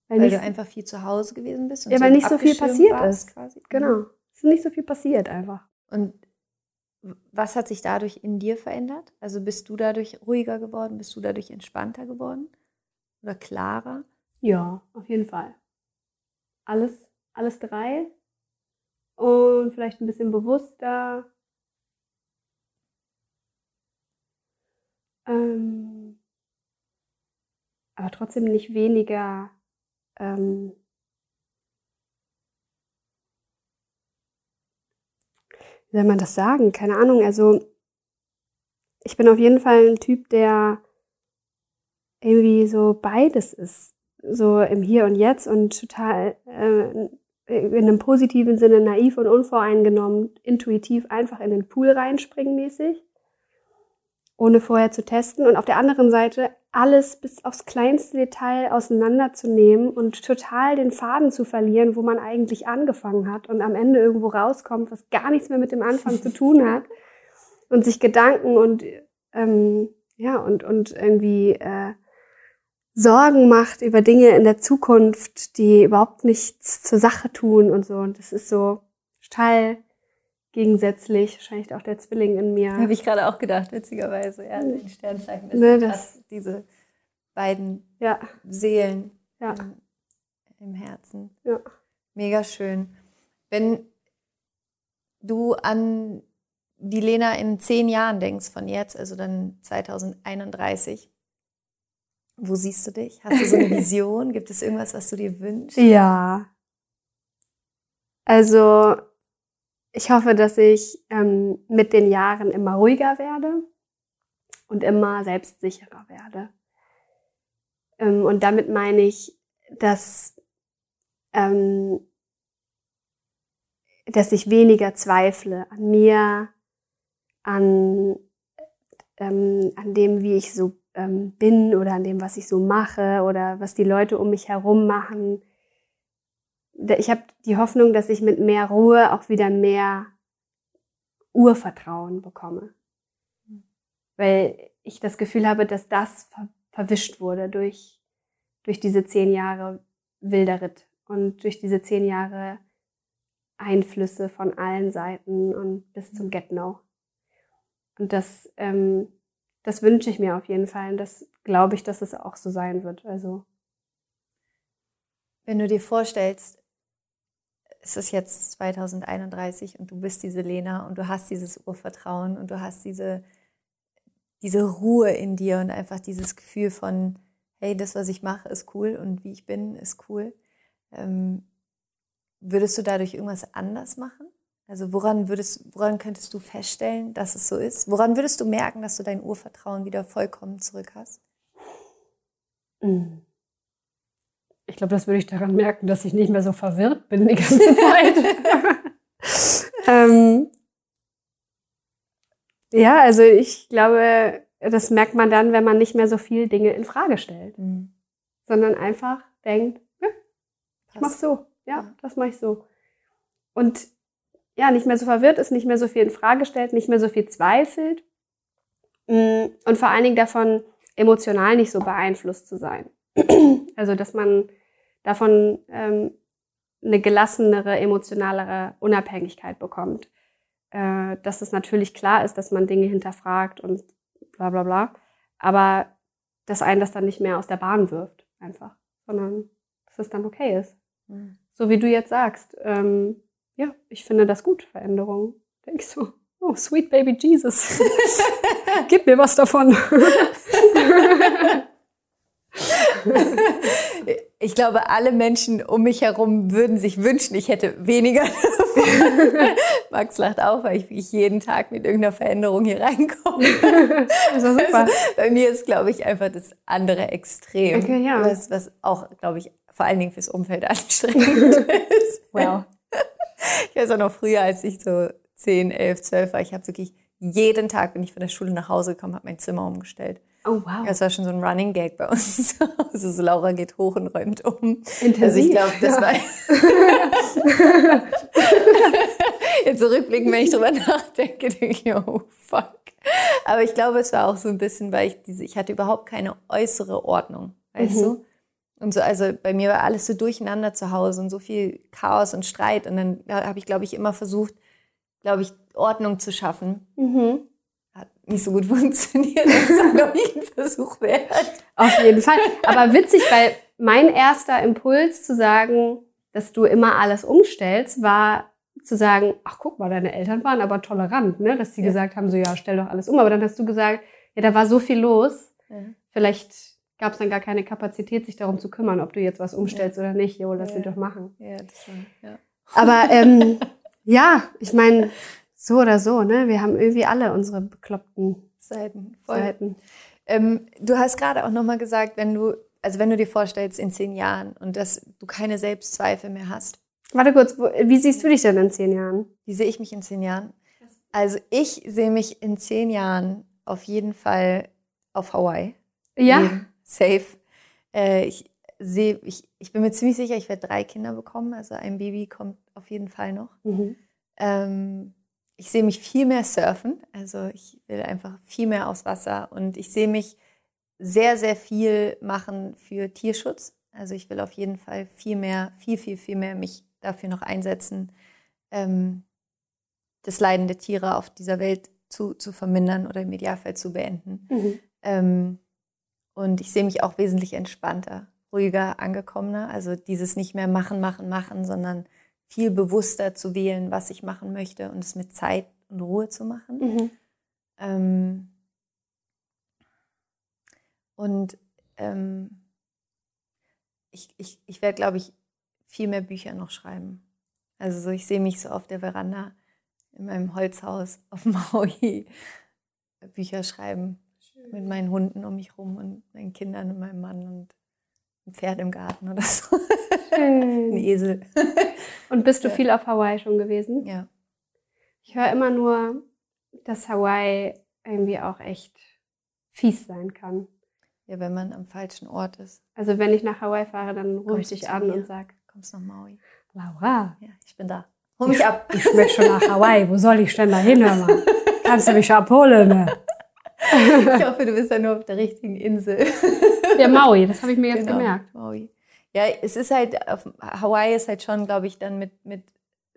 Weil,
nicht,
du einfach viel zu Hause gewesen bist. Und
ja,
so
weil nicht so viel passiert ist.
Quasi.
Genau. Es ist nicht so viel passiert einfach.
Und was hat sich dadurch in dir verändert? Also bist du dadurch ruhiger geworden? Bist du dadurch entspannter geworden? Oder klarer?
Ja, auf jeden Fall. Alles, alles drei. Und vielleicht ein bisschen bewusster. Ähm, aber trotzdem nicht weniger ähm, wie soll man das sagen? Keine Ahnung. Also ich bin auf jeden Fall ein Typ, der irgendwie so beides ist. So im Hier und Jetzt und total äh, in einem positiven Sinne naiv und unvoreingenommen, intuitiv einfach in den Pool reinspringen mäßig, ohne vorher zu testen. Und auf der anderen Seite alles bis aufs kleinste Detail auseinanderzunehmen und total den Faden zu verlieren, wo man eigentlich angefangen hat und am Ende irgendwo rauskommt, was gar nichts mehr mit dem Anfang zu tun hat (laughs) und sich Gedanken und ähm, ja und und irgendwie äh, Sorgen macht über Dinge in der Zukunft, die überhaupt nichts zur Sache tun und so. Und das ist so total gegensätzlich, wahrscheinlich auch der Zwilling in mir.
Habe ich gerade auch gedacht, witzigerweise. Ja, ein Sternzeichen ist
Ne, das-
diese beiden
Ja,
Seelen
Ja.
im, im Herzen.
Ja.
Mega schön. Wenn du an die Lena in zehn Jahren denkst von jetzt, also dann 2031, wo siehst du dich? Hast du so eine (laughs) Vision? Gibt es irgendwas, was du dir wünschst?
Ja. Also, ich hoffe, dass ich ähm, mit den Jahren immer ruhiger werde und immer selbstsicherer werde. Ähm, und damit meine ich, dass, ähm, dass ich weniger zweifle an mir, an, ähm, an dem, wie ich so ähm, bin oder an dem, was ich so mache oder was die Leute um mich herum machen. Ich habe die Hoffnung, dass ich mit mehr Ruhe auch wieder mehr Urvertrauen bekomme. Weil ich das Gefühl habe, dass das ver verwischt wurde durch, durch diese zehn Jahre wilder Ritt und durch diese zehn Jahre Einflüsse von allen Seiten und bis zum Get-No. Und das, ähm, das wünsche ich mir auf jeden Fall und das glaube ich, dass es auch so sein wird. Also
Wenn du dir vorstellst, es ist jetzt 2031 und du bist diese Lena und du hast dieses Urvertrauen und du hast diese, diese Ruhe in dir und einfach dieses Gefühl von, hey, das, was ich mache, ist cool und wie ich bin, ist cool. Ähm, würdest du dadurch irgendwas anders machen? Also woran würdest, woran könntest du feststellen, dass es so ist? Woran würdest du merken, dass du dein Urvertrauen wieder vollkommen zurück hast?
Mhm. Ich glaube, das würde ich daran merken, dass ich nicht mehr so verwirrt bin die ganze (laughs) Zeit. ähm, ja, also ich glaube, das merkt man dann, wenn man nicht mehr so viel Dinge in Frage stellt, mhm. sondern einfach denkt, ja, ich mach so, ja, ja. das mache ich so. Und ja, nicht mehr so verwirrt ist, nicht mehr so viel in Frage stellt, nicht mehr so viel zweifelt mm, und vor allen Dingen davon emotional nicht so beeinflusst zu sein. (clears throat) also, dass man davon ähm, eine gelassenere, emotionalere Unabhängigkeit bekommt. Äh, dass es natürlich klar ist, dass man Dinge hinterfragt und bla bla bla, aber dass einen das dann nicht mehr aus der Bahn wirft, einfach, sondern dass es dann okay ist. Mhm. So wie du jetzt sagst, ähm, ja, ich finde das gut, Veränderung. Denke ich so, oh, sweet baby Jesus. (laughs) Gib mir was davon. (laughs) (laughs)
ich glaube, alle Menschen um mich herum würden sich wünschen, ich hätte weniger (laughs) Max lacht auch, weil ich, ich jeden Tag mit irgendeiner Veränderung hier reinkomme. Das ist super. Also, bei mir ist, glaube ich, einfach das andere Extrem. Okay, ja. was, was auch, glaube ich, vor allen Dingen fürs Umfeld anstrengend (laughs) ist. Wow. Ich weiß auch noch früher, als ich so 10, 11, 12 war, ich habe wirklich jeden Tag, wenn ich von der Schule nach Hause gekommen, habe mein Zimmer umgestellt. Oh wow. Das war schon so ein Running Gag bei uns. (laughs) Also so Laura geht hoch und räumt um. Intensiv. Also ich glaube, das ja. war (laughs) jetzt zurückblicken, wenn ich drüber nachdenke, denke ich, oh fuck. Aber ich glaube, es war auch so ein bisschen, weil ich diese, ich hatte überhaupt keine äußere Ordnung, weißt mhm. du? Und so, also bei mir war alles so durcheinander zu Hause und so viel Chaos und Streit. Und dann habe ich, glaube ich, immer versucht, glaube ich, Ordnung zu schaffen. Mhm. Nicht so gut (laughs) funktioniert. Das ist, glaube ich, ein Versuch wert.
Auf jeden Fall. Aber witzig, weil mein erster Impuls zu sagen, dass du immer alles umstellst, war zu sagen, ach guck mal, deine Eltern waren aber tolerant, ne? dass sie ja. gesagt haben, so ja, stell doch alles um. Aber dann hast du gesagt, ja, da war so viel los. Ja. Vielleicht gab es dann gar keine Kapazität, sich darum zu kümmern, ob du jetzt was umstellst ja. oder nicht. Jo, lass sie doch machen. Ja, das war, ja. Aber ähm, (laughs) ja, ich meine, so oder so, ne? Wir haben irgendwie alle unsere bekloppten Seiten. Seiten.
Ähm, du hast gerade auch nochmal gesagt, wenn du, also wenn du dir vorstellst in zehn Jahren und dass du keine Selbstzweifel mehr hast.
Warte kurz, wo, wie siehst du dich denn in zehn Jahren?
Wie sehe ich mich in zehn Jahren? Also ich sehe mich in zehn Jahren auf jeden Fall auf Hawaii. Ja. Leben safe. Äh, ich sehe, ich, ich bin mir ziemlich sicher, ich werde drei Kinder bekommen. Also ein Baby kommt auf jeden Fall noch. Mhm. Ähm, ich sehe mich viel mehr surfen. Also ich will einfach viel mehr aufs Wasser und ich sehe mich sehr, sehr viel machen für Tierschutz. Also ich will auf jeden Fall viel mehr, viel, viel, viel mehr mich dafür noch einsetzen, ähm, das Leiden der Tiere auf dieser Welt zu, zu vermindern oder im Idealfall zu beenden. Mhm. Ähm, und ich sehe mich auch wesentlich entspannter, ruhiger, angekommener. Also dieses nicht mehr machen, machen, machen, sondern viel bewusster zu wählen, was ich machen möchte und es mit Zeit und Ruhe zu machen. Mhm. Ähm, und ähm, ich, ich, ich werde, glaube ich, viel mehr Bücher noch schreiben. Also so, ich sehe mich so auf der Veranda in meinem Holzhaus (laughs) auf Maui Bücher schreiben mit meinen Hunden um mich rum und meinen Kindern und meinem Mann und ein Pferd im Garten oder so. Schön. (laughs) ein Esel.
Und bist du viel auf Hawaii schon gewesen? Ja. Ich höre immer nur, dass Hawaii irgendwie auch echt fies sein kann.
Ja, wenn man am falschen Ort ist.
Also wenn ich nach Hawaii fahre, dann rufe ich dich an mir? und sag,
kommst nach Maui.
Laura.
Ja, ich bin da. Hol mich ich, ab.
Ich möchte schon nach Hawaii. Wo soll ich denn da hin, Kannst du mich abholen? Ne?
ich hoffe, du bist ja nur auf der richtigen Insel.
Ja, Maui, das habe ich mir jetzt genau, gemerkt.
Maui. Ja, es ist halt, auf Hawaii ist halt schon, glaube ich, dann mit, mit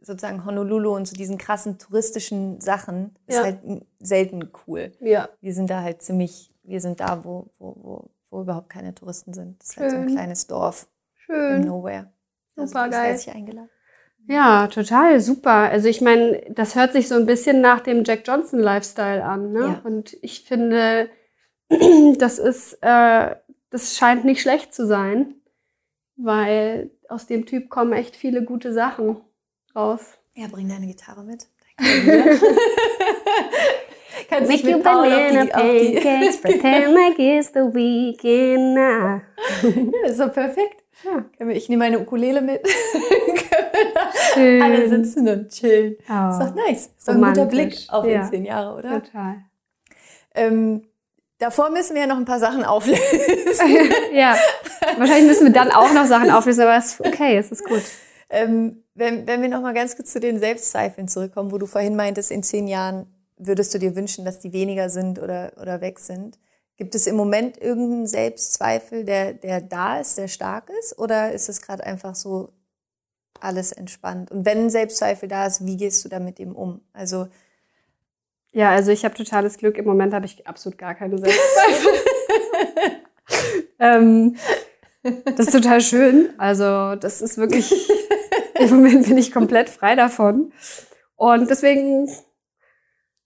sozusagen Honolulu und so diesen krassen touristischen Sachen, ist ja. halt selten cool. Ja. Wir sind da halt ziemlich, wir sind da, wo, wo, wo, wo überhaupt keine Touristen sind. Das ist Schön. halt so ein kleines Dorf. Schön. Im Nowhere.
Also Super geil.
eingeladen.
Ja, total, super. Also ich meine, das hört sich so ein bisschen nach dem Jack Johnson Lifestyle an. Ne?
Ja.
Und ich finde, (clears throat) das ist, äh, das scheint nicht schlecht zu sein, weil aus dem Typ kommen echt viele gute Sachen raus.
Ja, bring deine Gitarre mit. (laughs) Kannst dich mit Paul auf die,
pancakes, pretend like it's the weekend now.
Ja, (laughs) ist doch perfekt.
Ja.
Ich nehme meine Ukulele mit. (laughs)
Schön.
Alle sitzen und chillen.
Oh,
Ist doch nice. Ist doch ein guter Blick auf
Ja.
in zehn Jahre, oder?
total.
Ähm, davor müssen wir ja noch ein paar Sachen auflösen.
ja, wahrscheinlich müssen wir dann auch noch Sachen auflösen, aber es ist okay, es ist gut.
ähm, wenn, wenn wir noch mal ganz kurz zu den Selbstzweifeln zurückkommen, wo du vorhin meintest, in zehn Jahren würdest du dir wünschen, dass die weniger sind oder, oder weg sind. Gibt es im Moment irgendeinen Selbstzweifel, der, der da ist, der stark ist? Oder ist es gerade einfach so alles entspannt? Und wenn ein Selbstzweifel da ist, wie gehst du damit eben um? Also,
Ja, also ich habe totales Glück. Im Moment habe ich absolut gar keine (laughs) Selbstzweifel. (laughs) ähm, das ist total schön. Also das ist wirklich, (laughs) im Moment bin ich komplett frei davon. Und deswegen,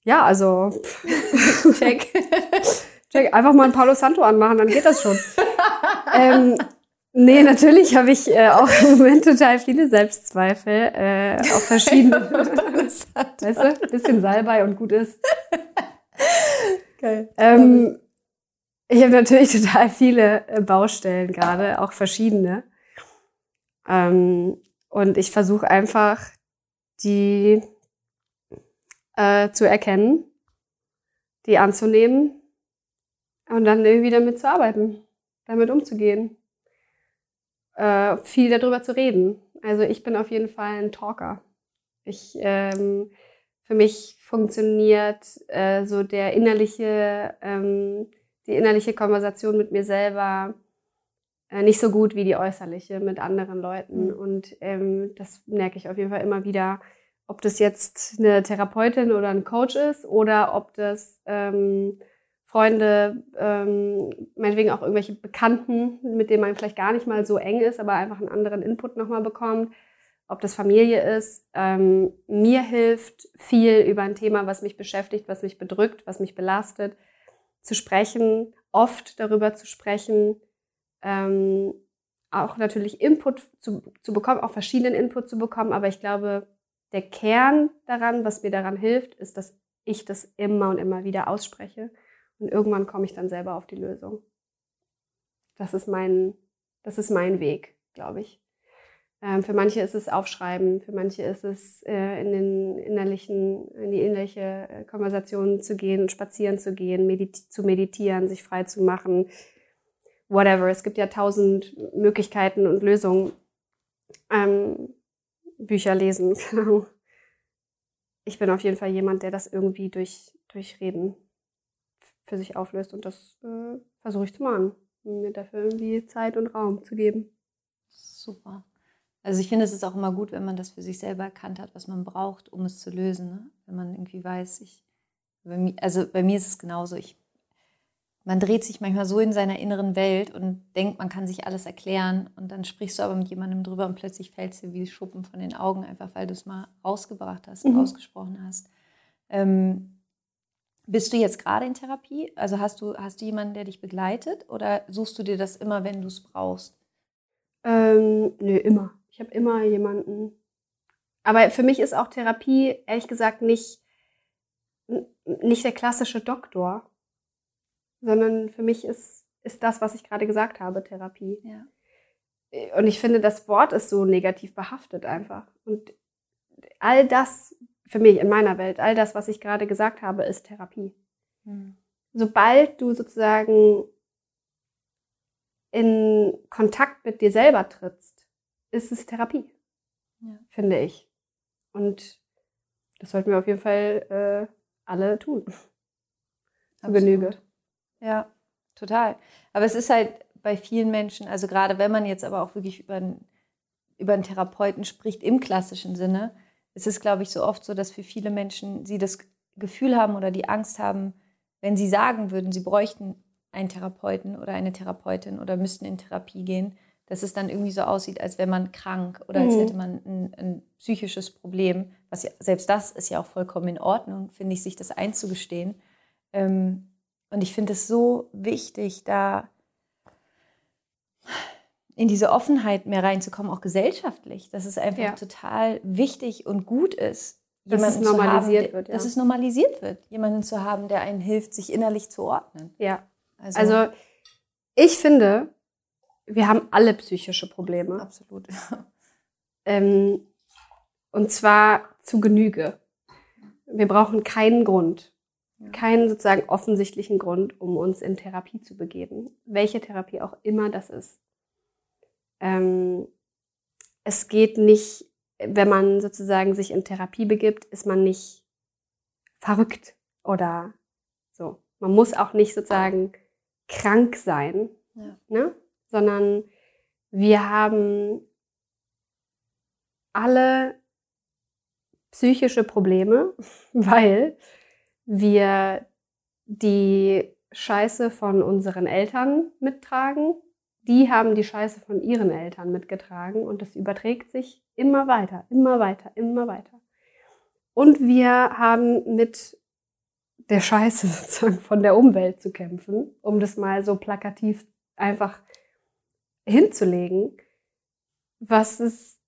ja, also (laughs)
check. (laughs)
check, einfach mal ein Palo Santo anmachen, dann geht das schon. ähm, nee, natürlich habe ich äh, auch im Moment total viele Selbstzweifel äh, auf verschiedene, weißt du, bisschen Salbei und gut ist.
Geil.
Ähm, ich habe natürlich (laughs) total viele äh, Baustellen gerade, auch verschiedene. Ähm, und ich versuche einfach, die äh, zu erkennen, die anzunehmen und dann irgendwie damit zu arbeiten, damit umzugehen. Äh, viel darüber zu reden. Also ich bin auf jeden Fall ein Talker. Ich, ähm, für mich funktioniert äh, so der innerliche, ähm, die innerliche Konversation mit mir selber äh, nicht so gut wie die äußerliche mit anderen Leuten.
Mhm.
Und ähm, das merke ich auf jeden Fall immer wieder, ob das jetzt eine Therapeutin oder ein Coach ist oder ob das ähm, Freunde, ähm, meinetwegen auch irgendwelche Bekannten, mit denen man vielleicht gar nicht mal so eng ist, aber einfach einen anderen Input nochmal bekommt, ob das Familie ist. Ähm, mir hilft viel über ein Thema, was mich beschäftigt, was mich bedrückt, was mich belastet, zu sprechen, oft darüber zu sprechen, ähm, auch natürlich Input zu, zu bekommen, auch verschiedenen Input zu bekommen, aber ich glaube, der Kern daran, was mir daran hilft, ist, dass ich das immer und immer wieder ausspreche und irgendwann komme ich dann selber auf die Lösung. Das ist mein, das ist mein Weg, glaube ich. Ähm, für manche ist es Aufschreiben, für manche ist es äh, in den innerlichen, in die innerliche äh, Konversation zu gehen, spazieren zu gehen, medit zu meditieren, sich frei zu machen, whatever. Es gibt ja tausend Möglichkeiten und Lösungen. Ähm, Bücher lesen, Ahnung. (laughs) Ich bin auf jeden Fall jemand, der das irgendwie durch, durch Reden für sich auflöst und das äh, versuche ich zu machen, mir dafür irgendwie Zeit und Raum zu geben.
Super. Also ich finde, es ist auch immer gut, wenn man das für sich selber erkannt hat, was man braucht, um es zu lösen. Ne? Wenn man irgendwie weiß, ich, bei mir, also bei mir ist es genauso. Ich, man dreht sich manchmal so in seiner inneren Welt und denkt, man kann sich alles erklären und dann sprichst du aber mit jemandem drüber und plötzlich fällt es dir wie Schuppen von den Augen, einfach weil du es mal rausgebracht hast,
Mhm.
ausgesprochen hast. Ähm, bist du jetzt gerade in Therapie? Also hast du, hast du jemanden, der dich begleitet oder suchst du dir das immer, wenn du es brauchst?
Ähm, nö, immer. Ich habe immer jemanden. Aber für mich ist auch Therapie, ehrlich gesagt, nicht, nicht der klassische Doktor, sondern für mich ist, ist das, was ich gerade gesagt habe, Therapie.
Ja.
Und ich finde, das Wort ist so negativ behaftet einfach. Und all das, für mich in meiner Welt, all das, was ich gerade gesagt habe, ist Therapie.
Hm.
Sobald du sozusagen in Kontakt mit dir selber trittst, ist es Therapie,
Ja.
finde ich. Und das sollten wir auf jeden Fall äh, alle tun. Zu. Genüge.
Ja, total. Aber es ist halt bei vielen Menschen, also gerade wenn man jetzt aber auch wirklich über einen, über einen Therapeuten spricht im klassischen Sinne, ist es, glaube ich, so oft so, dass für viele Menschen sie das Gefühl haben oder die Angst haben, wenn sie sagen würden, sie bräuchten einen Therapeuten oder eine Therapeutin oder müssten in Therapie gehen, dass es dann irgendwie so aussieht, als wäre man krank oder als mhm. hätte man ein, ein, psychisches Problem. Was ja, selbst das ist ja auch vollkommen in Ordnung, finde ich, sich das einzugestehen. Ähm, und ich finde es so wichtig, da in diese Offenheit mehr reinzukommen, auch gesellschaftlich, dass es einfach ja. total wichtig und gut ist,
dass es normalisiert
haben,
wird.
Ja. Dass es normalisiert wird, jemanden zu haben, der einen hilft, sich innerlich zu ordnen.
Ja. Also, also ich finde, wir haben alle psychische Probleme.
Absolut.
Ähm, und zwar zu Genüge. Wir brauchen keinen Grund, ja. keinen sozusagen offensichtlichen Grund, um uns in Therapie zu begeben. Welche Therapie auch immer das ist. Ähm, es geht nicht wenn man sozusagen sich in Therapie begibt, ist man nicht verrückt oder so. Man muss auch nicht sozusagen krank sein, ja. ne? Sondern wir haben alle psychische Probleme, (laughs) weil wir die Scheiße von unseren Eltern mittragen. Die haben die Scheiße von ihren Eltern mitgetragen und das überträgt sich Immer weiter, immer weiter, immer weiter. Und wir haben mit der Scheiße (laughs) sozusagen von der Umwelt zu kämpfen, um das mal so plakativ einfach hinzulegen, was es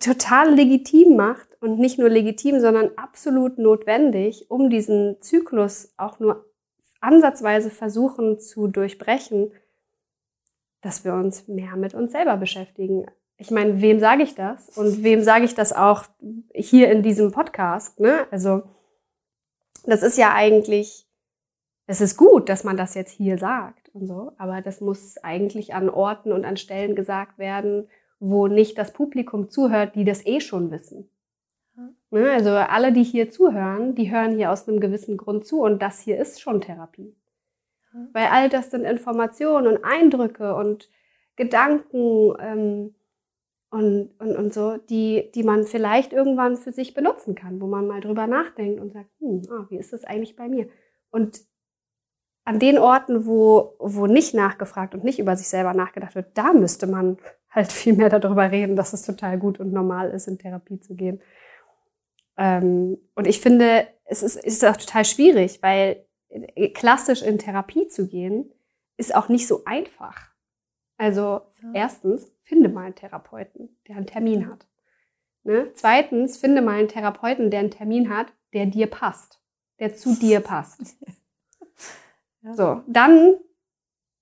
total legitim macht und nicht nur legitim, sondern absolut notwendig, um diesen Zyklus auch nur ansatzweise versuchen zu durchbrechen, dass wir uns mehr mit uns selber beschäftigen ich meine, wem sage ich das? Und wem sage ich das auch hier in diesem Podcast? Ne? Also, das ist ja eigentlich, es ist gut, dass man das jetzt hier sagt und so, aber das muss eigentlich an Orten und an Stellen gesagt werden, wo nicht das Publikum zuhört, die das eh schon wissen. Ne? Also alle, die hier zuhören, die hören hier aus einem gewissen Grund zu und das hier ist schon Therapie. Weil all das sind Informationen und Eindrücke und Gedanken, ähm, und, und, und so, die, die man vielleicht irgendwann für sich benutzen kann, wo man mal drüber nachdenkt und sagt, hm, ah, wie ist das eigentlich bei mir? Und an den Orten, wo, wo nicht nachgefragt und nicht über sich selber nachgedacht wird, da müsste man halt viel mehr darüber reden, dass es total gut und normal ist, in Therapie zu gehen. Ähm, und ich finde, es ist, ist auch total schwierig, weil klassisch in Therapie zu gehen, ist auch nicht so einfach. Also ja. erstens, finde mal einen Therapeuten, der einen Termin hat. Ne? Zweitens, finde mal einen Therapeuten, der einen Termin hat, der dir passt, der zu dir passt. (laughs) ja. So, dann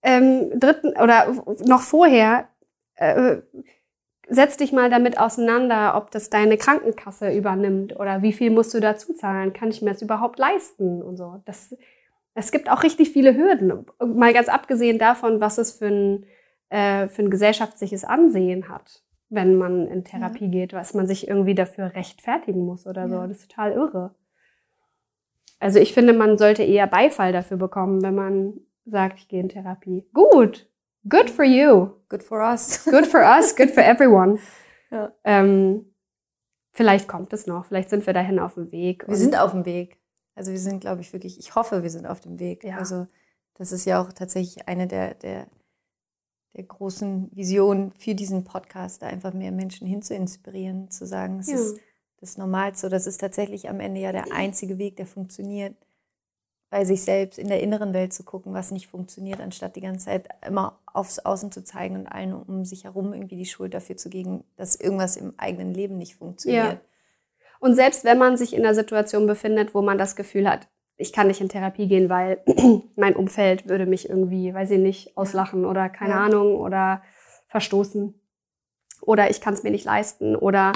ähm, dritten oder noch vorher äh, setz dich mal damit auseinander, ob das deine Krankenkasse übernimmt oder wie viel musst du dazu zahlen, kann ich mir das überhaupt leisten und so. Das, es gibt auch richtig viele Hürden. Mal ganz abgesehen davon, was es für ein äh, für ein gesellschaftliches Ansehen hat, wenn man in Therapie ja. geht, was man sich irgendwie dafür rechtfertigen muss oder so. Das ist total irre. Also ich finde, man sollte eher Beifall dafür bekommen, wenn man sagt, ich gehe in Therapie. Gut, good for you.
Good for us. (laughs)
Good for us, good for everyone. Ja. Ähm, vielleicht kommt es noch, vielleicht sind wir dahin auf dem Weg.
Wir sind auf dem Weg. Also wir sind, glaube ich, wirklich, ich hoffe, wir sind auf dem Weg. Ja. Also das ist ja auch tatsächlich eine der, der der großen Vision für diesen Podcast, da einfach mehr Menschen hinzuinspirieren, zu sagen, es ja. ist das Normalste. Das ist tatsächlich am Ende ja der einzige Weg, der funktioniert, bei sich selbst in der inneren Welt zu gucken, was nicht funktioniert, anstatt die ganze Zeit immer aufs Außen zu zeigen und allen um sich herum irgendwie die Schuld dafür zu geben, dass irgendwas im eigenen Leben nicht funktioniert. Ja.
Und selbst wenn man sich in einer Situation befindet, wo man das Gefühl hat, ich kann nicht in Therapie gehen, weil (clears throat) mein Umfeld würde mich irgendwie, weiß ich nicht, auslachen oder keine ja. Ahnung oder verstoßen. Oder ich kann es mir nicht leisten oder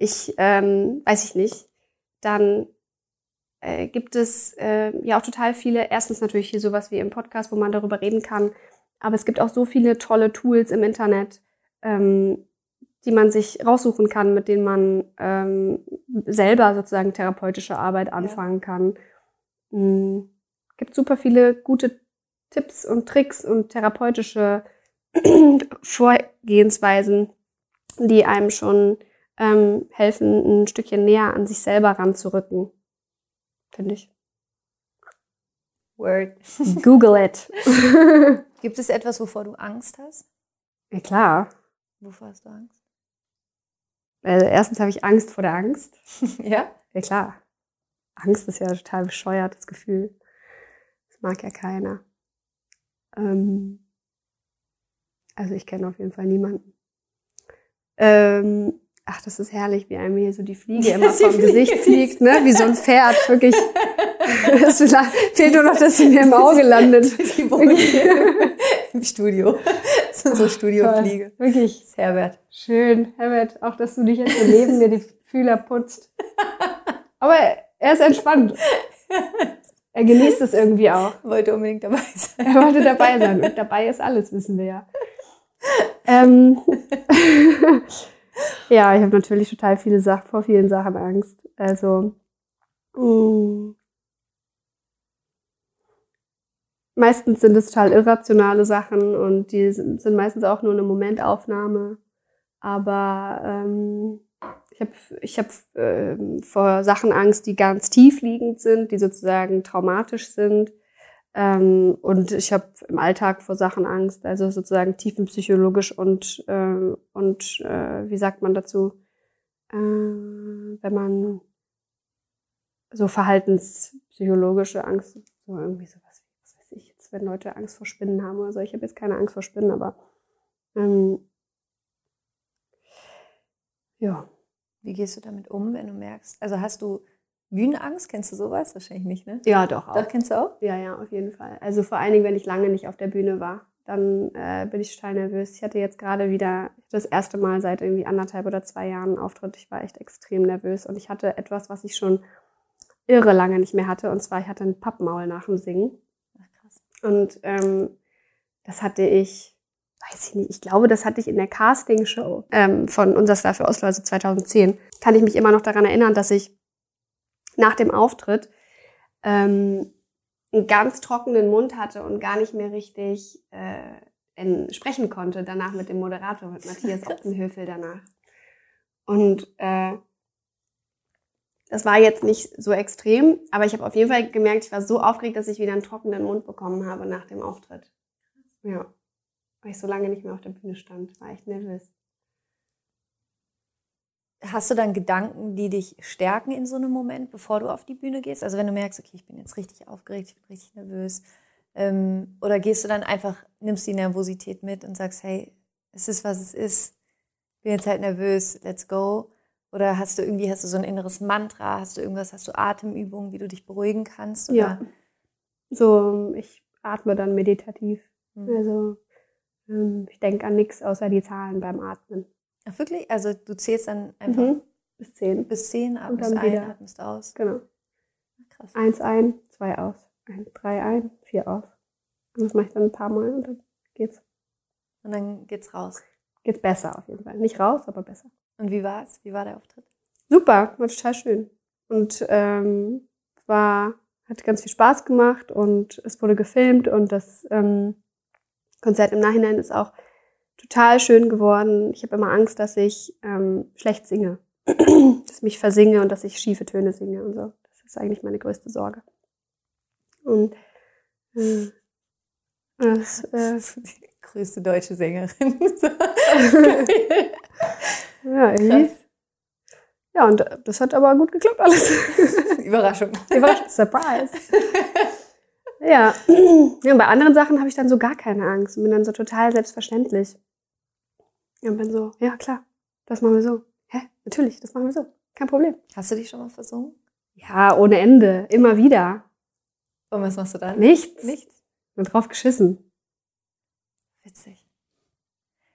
ich, ähm, weiß ich nicht. Dann äh, gibt es äh, ja auch total viele, erstens natürlich hier sowas wie im Podcast, wo man darüber reden kann, aber es gibt auch so viele tolle Tools im Internet, ähm, die man sich raussuchen kann, mit denen man ähm, selber sozusagen therapeutische Arbeit anfangen kann. Mhm. Gibt super viele gute Tipps und Tricks und therapeutische (clears throat) Vorgehensweisen, die einem schon ähm, helfen, ein Stückchen näher an sich selber ranzurücken. Finde ich.
Word. (laughs) (laughs)
Google it. (laughs)
Gibt es etwas, wovor du Angst hast?
Ja, klar.
Wovor hast du Angst?
Also erstens habe ich Angst vor der Angst.
ja?
Ja, klar. Angst ist ja ein total bescheuertes Gefühl. Das mag ja keiner. Ähm, also ich kenne auf jeden Fall niemanden. Ähm, ach, das ist herrlich, wie einem hier so die Fliege (laughs) immer vom Gesicht fliegt, ne? Wie so ein Pferd, wirklich. (laughs) Es fehlt nur noch, dass sie mir im Auge landet. (laughs) Die
Im Studio. Das ist so Studiofliege.
Wirklich.
Das ist Herbert.
Schön, Herbert, auch dass du dich jetzt so neben mir die Fühler putzt. Aber er ist entspannt. Er genießt es irgendwie auch.
Wollte unbedingt dabei sein.
Er wollte dabei sein. Und dabei ist alles, wissen wir ja. ähm, ja, ich habe natürlich total viele Sachen, vor vielen Sachen Angst. Also, mh. Mm. meistens sind es total irrationale Sachen und die sind, meistens auch nur eine Momentaufnahme. Aber ähm, ich habe ich hab, äh, vor Sachen Angst, die ganz tiefliegend sind, die sozusagen traumatisch sind. Ähm, und ich habe im Alltag vor Sachen Angst, also sozusagen tiefenpsychologisch und, äh, und äh, wie sagt man dazu, äh, wenn man so verhaltenspsychologische Angst, so irgendwie sowas, was weiß ich jetzt, wenn Leute Angst vor Spinnen haben oder so. Ich habe jetzt keine Angst vor Spinnen, aber ähm, ja.
Wie gehst du damit um, wenn du merkst, also hast du Bühnenangst, kennst du sowas? Wahrscheinlich nicht, ne?
Ja, doch auch.
Doch, kennst du auch?
Ja, ja, auf jeden Fall. Also vor allen Dingen, wenn ich lange nicht auf der Bühne war, dann äh, bin ich total nervös. Ich hatte jetzt gerade wieder das erste Mal seit irgendwie anderthalb oder zwei Jahren einen Auftritt. Ich war echt extrem nervös und ich hatte etwas, was ich schon irre lange nicht mehr hatte. Und zwar, ich hatte ein Pappmaul nach dem Singen. Ach, krass. Und ähm, das hatte ich weiß ich nicht, ich glaube, das hatte ich in der Castingshow ähm, von Unser Star für Oslo, also 2010, kann ich mich immer noch daran erinnern, dass ich nach dem Auftritt ähm, einen ganz trockenen Mund hatte und gar nicht mehr richtig äh, in, sprechen konnte, danach mit dem Moderator, mit Matthias (laughs) Optenhöfel danach. Und äh, das war jetzt nicht so extrem, aber ich habe auf jeden Fall gemerkt, ich war so aufgeregt, dass ich wieder einen trockenen Mund bekommen habe nach dem Auftritt. Ja weil ich so lange nicht mehr auf der Bühne stand. War echt nervös.
Hast du dann Gedanken, die dich stärken in so einem Moment, bevor du auf die Bühne gehst? Also wenn du merkst, okay, ich bin jetzt richtig aufgeregt, ich bin richtig nervös. Ähm, oder gehst du dann einfach, nimmst die Nervosität mit und sagst, hey, es ist, was es ist. Bin jetzt halt nervös, let's go. Oder hast du irgendwie, hast du so ein inneres Mantra, hast du irgendwas, hast du Atemübungen, wie du dich beruhigen kannst? Oder?
Ja. So, ich atme dann meditativ. Mhm. Also ähm, ich denke an nichts außer die Zahlen beim Atmen.
Ach, wirklich? Also du zählst dann einfach
mhm. bis zehn.
Bis zehn, atmest ein, wieder. atmest aus.
Genau. Krass. Eins ein, zwei aus. Ein, drei ein, vier aus. Und das mache ich dann ein paar Mal und dann geht's.
Und dann geht's raus.
Geht's besser auf jeden Fall. Nicht raus, aber besser.
Und wie war's? Wie war der Auftritt?
Super, war total schön. Und ähm, war, hat ganz viel Spaß gemacht und es wurde gefilmt und das ähm, Konzert im Nachhinein ist auch total schön geworden. Ich habe immer Angst, dass ich ähm, schlecht singe, (clears throat) dass ich mich versinge und dass ich schiefe Töne singe und so. Das ist eigentlich meine größte Sorge. Und äh,
das, äh, die (laughs) größte deutsche Sängerin. (laughs) (laughs)
ja, irgendwie. Ja, und das hat aber gut geklappt alles.
Überraschung.
Überraschung. Surprise. Ja. (clears throat) ja. Und bei anderen Sachen habe ich dann so gar keine Angst und bin dann so total selbstverständlich. Und bin so, ja klar, das machen wir so. Hä? Natürlich, das machen wir so. Kein Problem.
Hast du dich schon mal versungen?
Ja, ohne Ende. Immer wieder.
Und was machst du dann?
Nichts.
Nichts.
Und drauf geschissen.
Witzig.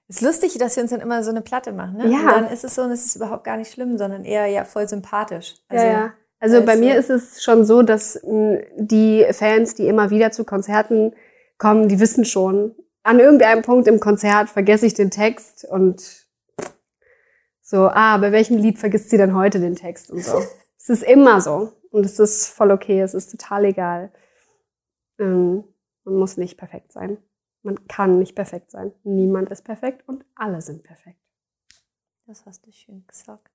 Ist lustig, dass wir uns dann immer so eine Platte machen, ne?
Ja.
Und dann ist es so und es ist überhaupt gar nicht schlimm, sondern eher ja voll sympathisch.
Also, ja, ja. Also bei mir ist es schon so, dass mh, die Fans, die immer wieder zu Konzerten kommen, die wissen schon, an irgendeinem Punkt im Konzert vergesse ich den Text und so, ah, bei welchem Lied vergisst sie denn heute den Text und so. (laughs) es ist immer so und es ist voll okay, es ist total egal. Ähm, man muss nicht perfekt sein. Man kann nicht perfekt sein. Niemand ist perfekt und alle sind perfekt.
Das hast du schön gesagt.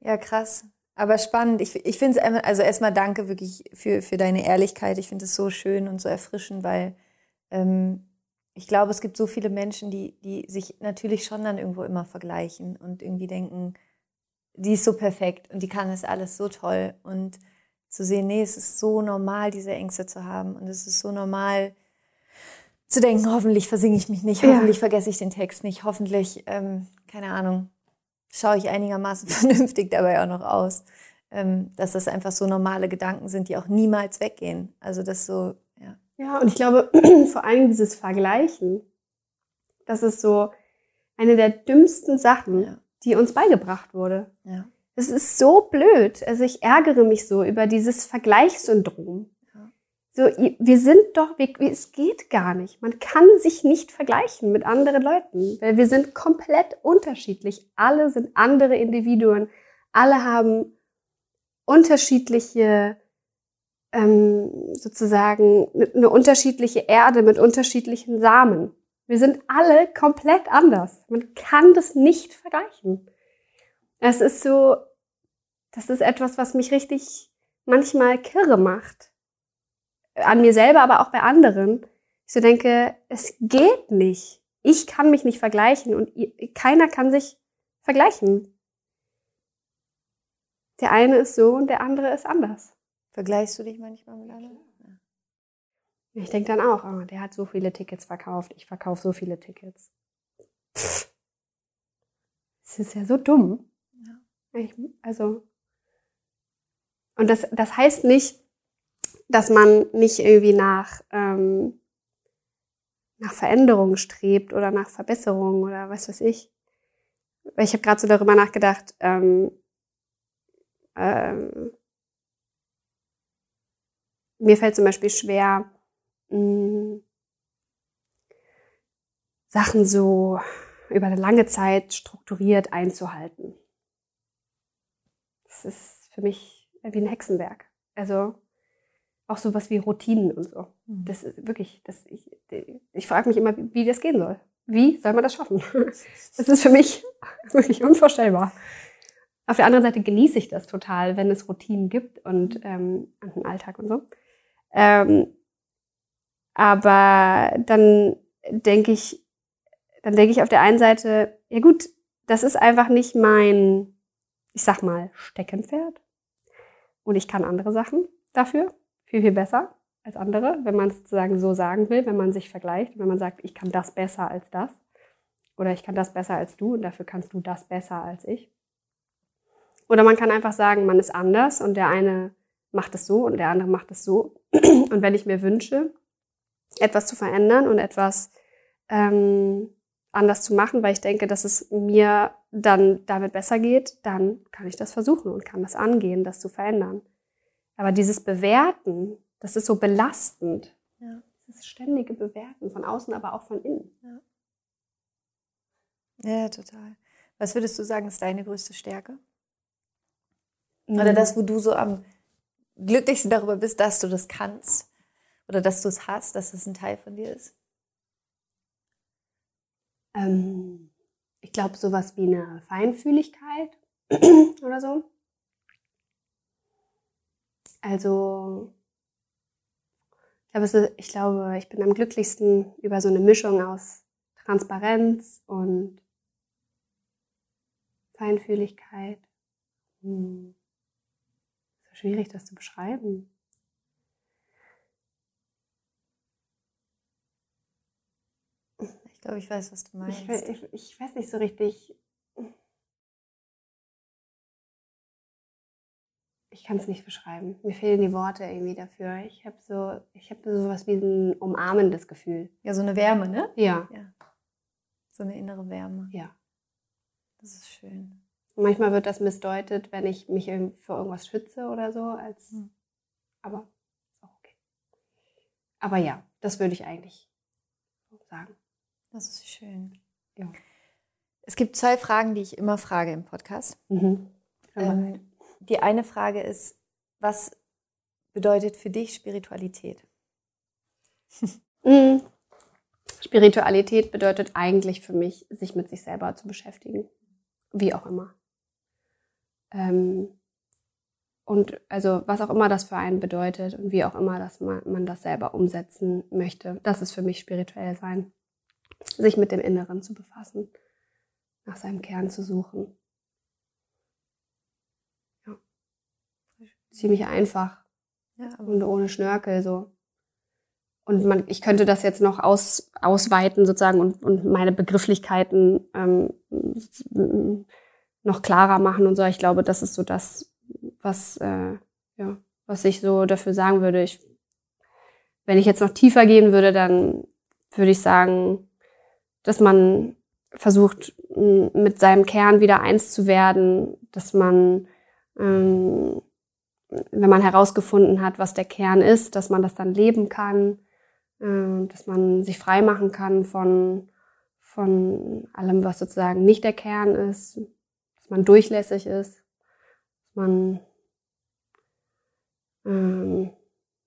ja, krass. Aber spannend. Ich, ich finde es, also erstmal danke wirklich für, für deine Ehrlichkeit. Ich finde es so schön und so erfrischend, weil ähm, ich glaube, es gibt so viele Menschen, die, die sich natürlich schon dann irgendwo immer vergleichen und irgendwie denken, die ist so perfekt und die kann es alles so toll. Und zu sehen, nee, es ist so normal, diese Ängste zu haben. Und es ist so normal zu denken, hoffentlich versinge ich mich nicht, hoffentlich ja. vergesse ich den Text nicht, hoffentlich, ähm, keine Ahnung, schaue ich einigermaßen (laughs) vernünftig dabei auch noch aus. Ähm, dass das einfach so normale Gedanken sind, die auch niemals weggehen. Also das so, ja.
Ja, und ich glaube, (clears throat) vor allem dieses Vergleichen, das ist so eine der dümmsten Sachen, ja. die uns beigebracht wurde. Ja. Das ist so blöd. Also ich ärgere mich so über dieses Vergleichssyndrom. So, wir sind doch, wir, es geht gar nicht. Man kann sich nicht vergleichen mit anderen Leuten, weil wir sind komplett unterschiedlich. Alle sind andere Individuen. Alle haben unterschiedliche, ähm, sozusagen, eine unterschiedliche Erde mit unterschiedlichen Samen. Wir sind alle komplett anders. Man kann das nicht vergleichen. Es ist so, das ist etwas, was mich richtig manchmal kirre macht. An mir selber, aber auch bei anderen. Ich so denke, es geht nicht. Ich kann mich nicht vergleichen und keiner kann sich vergleichen. Der eine ist so und der andere ist anders.
Vergleichst du dich manchmal mit anderen?
Ich denke dann auch, oh, der hat so viele Tickets verkauft, ich verkaufe so viele Tickets. Das ist ja so dumm. Ja. Ich, also, und das, das heißt nicht, dass man nicht irgendwie nach, ähm, nach Veränderung strebt oder nach Verbesserung oder was weiß ich. Ich habe gerade so darüber nachgedacht, ähm, ähm, mir fällt zum Beispiel schwer, mh, hm, Sachen so über eine lange Zeit strukturiert einzuhalten. Das ist für mich wie ein Hexenwerk. Also auch sowas wie Routinen und so. Mhm. Das ist wirklich, das, ich, ich frage mich immer, wie das gehen soll. Wie soll man das schaffen? (laughs) Das ist für mich wirklich unvorstellbar. Auf der anderen Seite genieße ich das total, wenn es Routinen gibt und ähm, einen Alltag und so. Ähm, aber dann denke ich, dann denke ich auf der einen Seite, ja gut, das ist einfach nicht mein, ich sag mal, Steckenpferd. Und ich kann andere Sachen dafür viel, viel besser als andere, wenn man es sozusagen so sagen will, wenn man sich vergleicht, wenn man sagt, ich kann das besser als das oder ich kann das besser als du und dafür kannst du das besser als ich. Oder man kann einfach sagen, man ist anders und der eine macht es so und der andere macht es so. (clears throat) Und wenn ich mir wünsche, etwas zu verändern und etwas ähm, anders zu machen, weil ich denke, dass es mir dann damit besser geht, dann kann ich das versuchen und kann das angehen, das zu verändern. Aber dieses Bewerten, das ist so belastend. Ja. Das ständige Bewerten von außen, aber auch von innen.
Ja. ja, total. Was würdest du sagen, ist deine größte Stärke? Oder mhm. das, wo du so am glücklichsten darüber bist, dass du das kannst? Oder dass du es hast, dass es ein Teil von dir ist?
Ähm, ich glaube, sowas wie eine Feinfühligkeit (clears throat) oder so. Also, ich glaube, ich glaube, ich bin am glücklichsten über so eine Mischung aus Transparenz und Feinfühligkeit. Hm. Schwierig, das zu beschreiben.
Ich glaube, ich weiß, was du meinst.
Ich, ich, ich weiß nicht so richtig. ich kann es nicht beschreiben. Mir fehlen die Worte irgendwie dafür. Ich habe so, ich habe so was wie ein umarmendes Gefühl.
Ja, so eine Wärme, ne?
Ja. ja.
So eine innere Wärme.
Ja.
Das ist schön.
Manchmal wird das missdeutet, wenn ich mich für irgendwas schütze oder so, als, hm. aber auch okay. Aber ja, das würde ich eigentlich sagen.
Das ist schön. Ja. Es gibt zwei Fragen, die ich immer frage im Podcast. Mhm. Ähm, die eine Frage ist, was bedeutet für dich Spiritualität? (laughs)
Mm. Spiritualität bedeutet eigentlich für mich, sich mit sich selber zu beschäftigen. Wie auch immer. Ähm, und also was auch immer das für einen bedeutet und wie auch immer dass man, man das selber umsetzen möchte, das ist für mich spirituell sein. sich mit dem Inneren zu befassen, nach seinem Kern zu suchen. Ja. Ziemlich einfach. Ja, und ohne Schnörkel so. Und man, ich könnte das jetzt noch aus, ausweiten sozusagen und, und meine Begrifflichkeiten ähm, noch klarer machen und so. Ich glaube, das ist so das, was, äh, ja, was ich so dafür sagen würde. Ich, wenn ich jetzt noch tiefer gehen würde, dann würde ich sagen, dass man versucht, mit seinem Kern wieder eins zu werden, dass man, ähm, wenn man herausgefunden hat, was der Kern ist, dass man das dann leben kann, äh, dass man sich frei machen kann von, von allem, was sozusagen nicht der Kern ist, dass man durchlässig ist, dass man, ähm,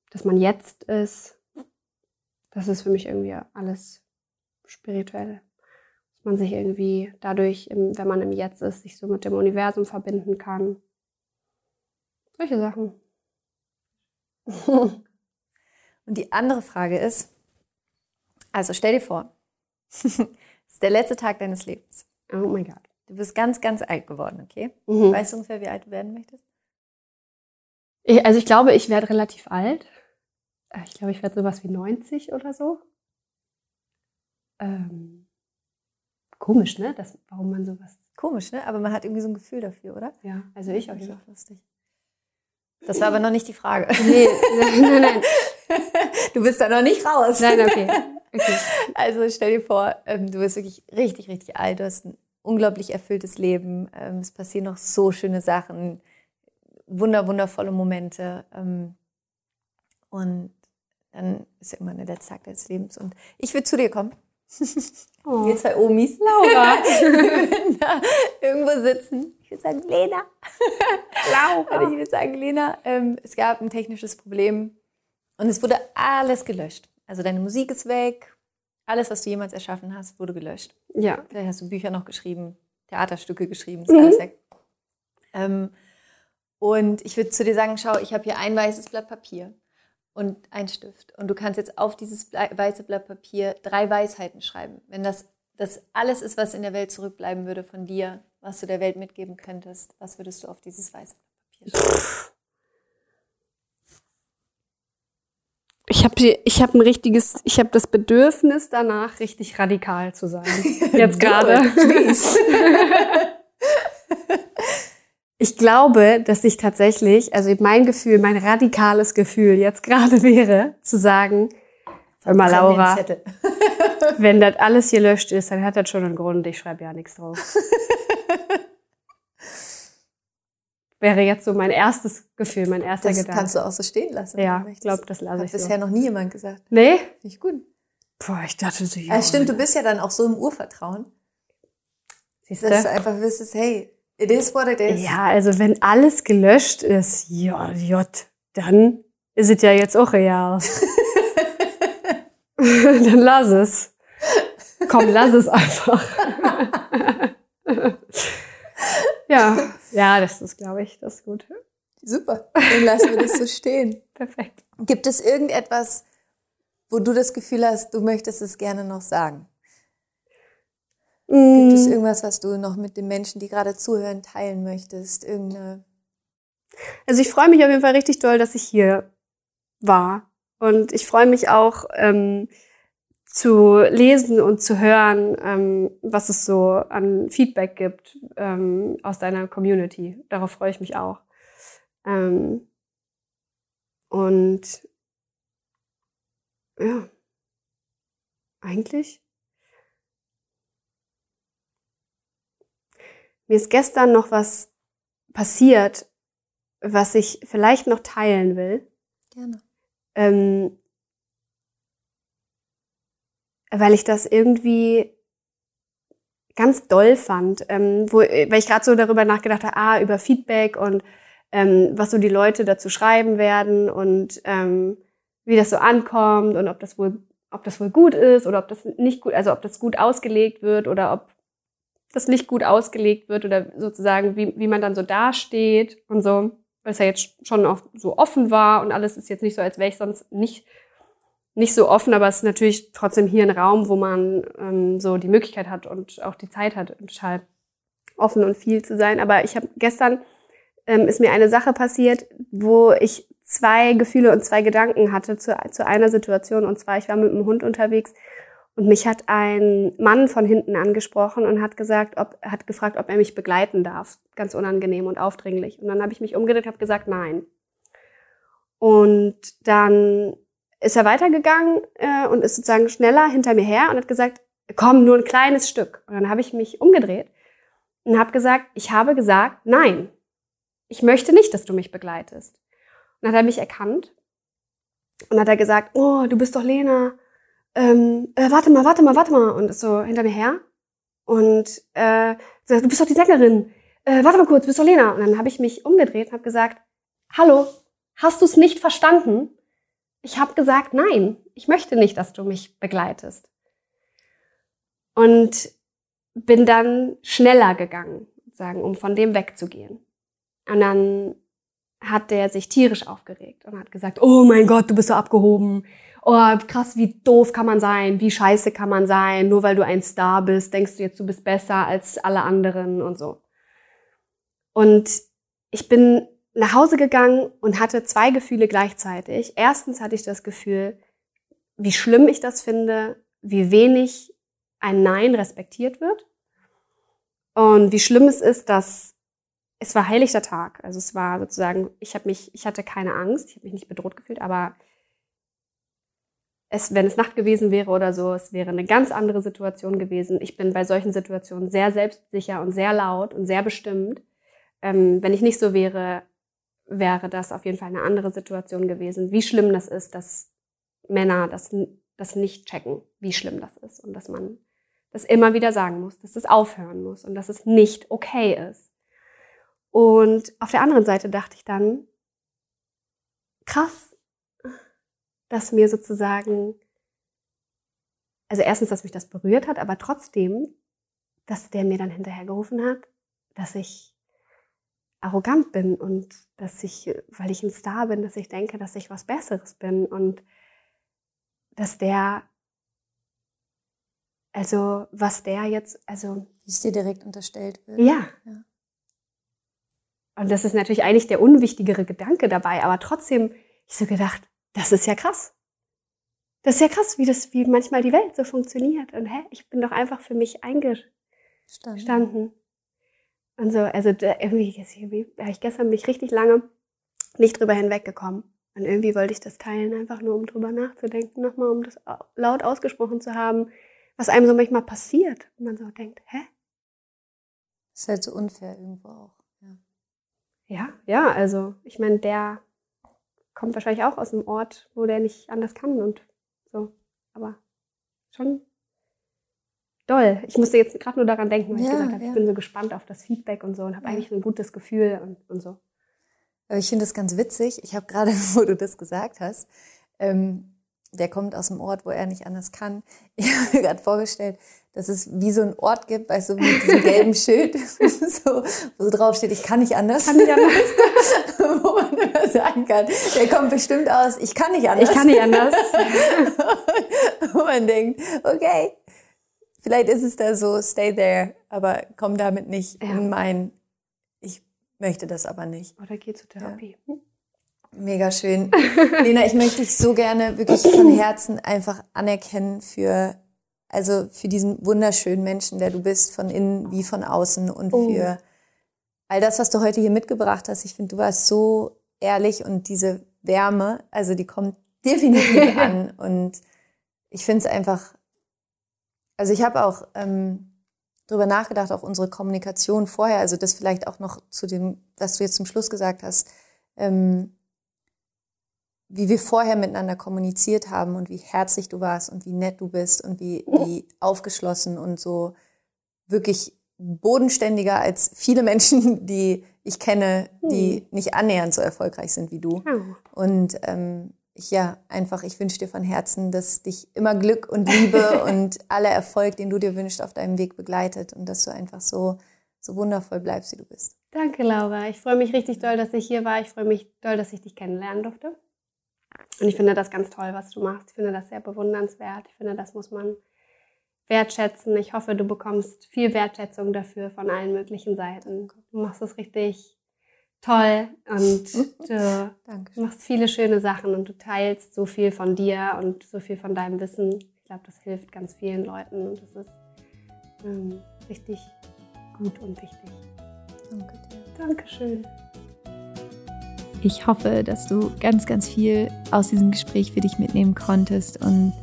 dass man jetzt ist. Das ist für mich irgendwie alles spirituell. Dass man sich irgendwie dadurch, wenn man im Jetzt ist, sich so mit dem Universum verbinden kann. Solche Sachen. (laughs)
Und die andere Frage ist, also stell dir vor, (laughs) es ist der letzte Tag deines Lebens.
Oh mein Gott.
Du bist ganz, ganz alt geworden, okay? Mhm. Weißt du ungefähr, wie alt du werden möchtest?
Ich, also ich glaube, ich werde relativ alt. Äh, ich glaube, ich werde sowas wie 90 oder so. Ähm, komisch, ne? Das, warum man sowas.
Komisch, ne? Aber man hat irgendwie so ein Gefühl dafür, oder?
Ja, also ich auch. Ja.
Lustig. Das war aber noch nicht die Frage. (laughs)
Nee, nein, nein. (laughs)
Du bist da noch nicht raus.
Nein, okay. okay. (laughs)
Also stell dir vor, ähm, du bist wirklich richtig, richtig alt. Du hast ein unglaublich erfülltes Leben. Ähm, es passieren noch so schöne Sachen, wunder, wundervolle Momente. Ähm, und dann ist ja immer der letzte Tag deines Lebens. Und ich würde zu dir kommen. (laughs)
Oh.
Wir zwei Omis. Laura. (laughs) da irgendwo sitzen. Ich würde sagen, Lena. (laughs)
Laura.
Und ich würde sagen, Lena, ähm, es gab ein technisches Problem und es wurde alles gelöscht. Also deine Musik ist weg, alles, was du jemals erschaffen hast, wurde gelöscht.
Ja.
Vielleicht hast du Bücher noch geschrieben, Theaterstücke geschrieben, ist mhm. alles weg. Ähm, und ich würde zu dir sagen, schau, ich habe hier ein weißes Blatt Papier und ein Stift. Und du kannst jetzt auf dieses weiße Blatt Papier drei Weisheiten schreiben. Wenn das, das alles ist, was in der Welt zurückbleiben würde von dir, was du der Welt mitgeben könntest, was würdest du auf dieses weiße Blatt Papier schreiben? (laughs)
ich habe ich hab ein richtiges, ich habe das Bedürfnis danach, richtig radikal zu sein. (laughs) Jetzt gerade. (laughs) ich glaube, dass ich tatsächlich, also mein Gefühl, mein radikales Gefühl jetzt gerade (laughs) wäre, zu sagen, hör mal Laura, wenn das alles hier löscht ist, dann hat das schon einen Grund, ich schreibe ja nichts drauf. Wäre jetzt so mein erstes Gefühl, mein erster
das
Gedanke.
Das kannst du auch so stehen lassen.
Ja, ich glaube, das lasse ich
so. bisher noch nie jemand gesagt.
Nee?
Ich gut.
Boah, ich dachte so,
ja. Also stimmt, du bist ja dann auch so im Urvertrauen. Siehst du? Dass du einfach wüsstest, hey, it is what it is.
Ja, also wenn alles gelöscht ist, ja, J, dann ist es ja jetzt auch real. (laughs) (laughs) dann lass es. Komm, lass es einfach. (laughs) ja, ja, das ist, glaube ich, das ist gut.
Super, dann lassen wir das so stehen. (laughs)
Perfekt.
Gibt es irgendetwas, wo du das Gefühl hast, du möchtest es gerne noch sagen? Mm. Gibt es irgendwas, was du noch mit den Menschen, die gerade zuhören, teilen möchtest? Irgendeine
also ich freue mich auf jeden Fall richtig doll, dass ich hier war. Und ich freue mich auch, ähm, zu lesen und zu hören, ähm, was es so an Feedback gibt ähm, aus deiner Community. Darauf freue ich mich auch. Ähm, und ja, eigentlich. Mir ist gestern noch was passiert, was ich vielleicht noch teilen will.
Gerne.
Ähm, weil ich das irgendwie ganz doll fand, ähm, wo, weil ich gerade so darüber nachgedacht habe, ah, über Feedback und ähm, was so die Leute dazu schreiben werden und ähm, wie das so ankommt und ob das wohl, ob das wohl gut ist oder ob das nicht gut, also ob das gut ausgelegt wird oder ob das nicht gut ausgelegt wird oder sozusagen, wie, wie man dann so dasteht und so, weil es ja jetzt schon auch so offen war und alles ist jetzt nicht so, als wäre ich sonst nicht nicht so offen, aber es ist natürlich trotzdem hier ein Raum, wo man ähm, so die Möglichkeit hat und auch die Zeit hat, total offen und viel zu sein. Aber ich habe gestern ähm, ist mir eine Sache passiert, wo ich zwei Gefühle und zwei Gedanken hatte zu, zu einer Situation. Und zwar, ich war mit einem Hund unterwegs und mich hat ein Mann von hinten angesprochen und hat gesagt, ob, hat gefragt, ob er mich begleiten darf. Ganz unangenehm und aufdringlich. Und dann habe ich mich umgedreht und habe gesagt, nein. Und dann ist er weitergegangen äh, und ist sozusagen schneller hinter mir her und hat gesagt, komm, nur ein kleines Stück. Und dann habe ich mich umgedreht und habe gesagt, ich habe gesagt, nein, ich möchte nicht, dass du mich begleitest. Und dann hat er mich erkannt und hat er gesagt, oh, du bist doch Lena. Ähm, äh, warte mal, warte mal, warte mal. Und ist so hinter mir her. Und äh, sagt, du bist doch die Sängerin. Äh, warte mal kurz, du bist doch Lena. Und dann habe ich mich umgedreht und habe gesagt, hallo, hast du es nicht verstanden? Ich habe gesagt, nein, ich möchte nicht, dass du mich begleitest. Und bin dann schneller gegangen, sagen, um von dem wegzugehen. Und dann hat der sich tierisch aufgeregt und hat gesagt, oh mein Gott, du bist so abgehoben. Oh, krass, wie doof kann man sein, wie scheiße kann man sein, nur weil du ein Star bist, denkst du jetzt, du bist besser als alle anderen und so. Und ich bin nach Hause gegangen und hatte zwei Gefühle gleichzeitig. Erstens hatte ich das Gefühl, wie schlimm ich das finde, wie wenig ein Nein respektiert wird und wie schlimm es ist, dass es war heiligter Tag. Also es war sozusagen, ich habe mich, ich hatte keine Angst, ich habe mich nicht bedroht gefühlt, aber es, wenn es Nacht gewesen wäre oder so, es wäre eine ganz andere Situation gewesen. Ich bin bei solchen Situationen sehr selbstsicher und sehr laut und sehr bestimmt. Ähm, wenn ich nicht so wäre, wäre das auf jeden Fall eine andere Situation gewesen. Wie schlimm das ist, dass Männer das, das nicht checken, wie schlimm das ist und dass man das immer wieder sagen muss, dass das aufhören muss und dass es nicht okay ist. Und auf der anderen Seite dachte ich dann, krass, dass mir sozusagen, also erstens, dass mich das berührt hat, aber trotzdem, dass der mir dann hinterhergerufen hat, dass ich arrogant bin und dass ich, weil ich ein Star bin, dass ich denke, dass ich was Besseres bin und dass der, also was der jetzt, also.
Es dir direkt unterstellt wird.
Ja. ja. Und das ist natürlich eigentlich der unwichtigere Gedanke dabei, aber trotzdem, ich so gedacht, das ist ja krass. Das ist ja krass, wie das, wie manchmal die Welt so funktioniert. Und hä, ich bin doch einfach für mich eingestanden. Und so, also da, irgendwie, irgendwie habe ich gestern mich richtig lange nicht drüber hinweggekommen. Und irgendwie wollte ich das teilen, einfach nur um drüber nachzudenken, nochmal, um das laut ausgesprochen zu haben, was einem so manchmal passiert. Und man so denkt, hä?
Das ist halt so unfair irgendwo auch.
Ja, ja, also ich meine, der kommt wahrscheinlich auch aus einem Ort, wo der nicht anders kann und so. Aber schon doll. Ich musste jetzt gerade nur daran denken, weil ja, ich gesagt habe, ja. ich bin so gespannt auf das Feedback und so und habe ja. eigentlich ein gutes Gefühl und, und so.
Ich finde das ganz witzig. Ich habe gerade, (laughs) wo du das gesagt hast, ähm, der kommt aus einem Ort, wo er nicht anders kann. Ich habe mir gerade vorgestellt, dass es wie so ein Ort gibt, weißt du, mit diesem gelben (laughs) Schild, (laughs) so, wo so drauf steht, ich kann nicht anders.
Kann nicht anders.
wo man immer sagen kann, der kommt bestimmt aus, ich kann nicht anders.
Ich kann nicht anders.
wo man denkt, okay, vielleicht ist es da so, stay there, aber komm damit nicht ja. in mein, ich möchte das aber nicht.
Oder geh zur Therapie. Ja.
Mega schön. (laughs) Lena, ich möchte dich so gerne wirklich von Herzen einfach anerkennen für also für diesen wunderschönen Menschen, der du bist, von innen wie von außen und oh. für all das, was du heute hier mitgebracht hast. Ich finde, du warst so ehrlich und diese Wärme, also die kommt definitiv (laughs) an. Und ich finde es einfach, also ich habe auch ähm, drüber nachgedacht, auch unsere Kommunikation vorher, also das vielleicht auch noch zu dem, was du jetzt zum Schluss gesagt hast. Ähm, wie wir vorher miteinander kommuniziert haben und wie herzlich du warst und wie nett du bist und wie, wie aufgeschlossen und so wirklich bodenständiger als viele Menschen, (laughs) die ich kenne, die hm. nicht annähernd so erfolgreich sind wie du. Und ähm, ich ja einfach, ich wünsche dir von Herzen, dass dich immer Glück und Liebe (laughs) und aller Erfolg, den du dir wünschst, auf deinem Weg begleitet und dass du einfach so, so wundervoll bleibst, wie du bist.
Danke, Laura. Ich freue mich richtig doll, dass ich hier war. Ich freue mich doll, dass ich dich kennenlernen durfte. Und ich finde das ganz toll, was du machst. Ich finde das sehr bewundernswert. Ich finde, das muss man wertschätzen. Ich hoffe, du bekommst viel Wertschätzung dafür von allen möglichen Seiten. Du machst es richtig toll und (laughs) du machst viele schöne Sachen und du teilst so viel von dir und so viel von deinem Wissen. Ich glaube, das hilft ganz vielen Leuten und das ist ähm, richtig gut und wichtig. Danke dir. Dankeschön.
Ich hoffe, dass du ganz, ganz viel aus diesem Gespräch für dich mitnehmen konntest und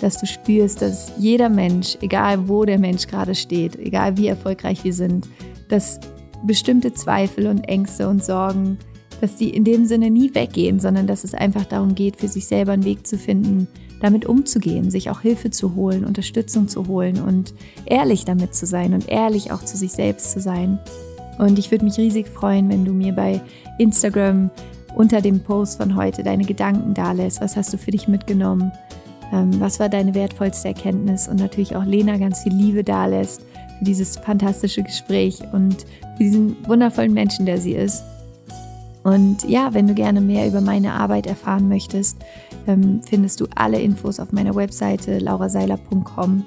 dass du spürst, dass jeder Mensch, egal wo der Mensch gerade steht, egal wie erfolgreich wir sind, dass bestimmte Zweifel und Ängste und Sorgen, dass die in dem Sinne nie weggehen, sondern dass es einfach darum geht, für sich selber einen Weg zu finden, damit umzugehen, sich auch Hilfe zu holen, Unterstützung zu holen und ehrlich damit zu sein und ehrlich auch zu sich selbst zu sein. Und ich würde mich riesig freuen, wenn du mir bei Instagram unter dem Post von heute deine Gedanken da lässt. Was hast du für dich mitgenommen? Ähm, was war deine wertvollste Erkenntnis? Und natürlich auch Lena ganz viel Liebe da lässt für dieses fantastische Gespräch und diesen wundervollen Menschen, der sie ist. Und ja, wenn du gerne mehr über meine Arbeit erfahren möchtest, ähm, findest du alle Infos auf meiner Webseite lauraseiler.com.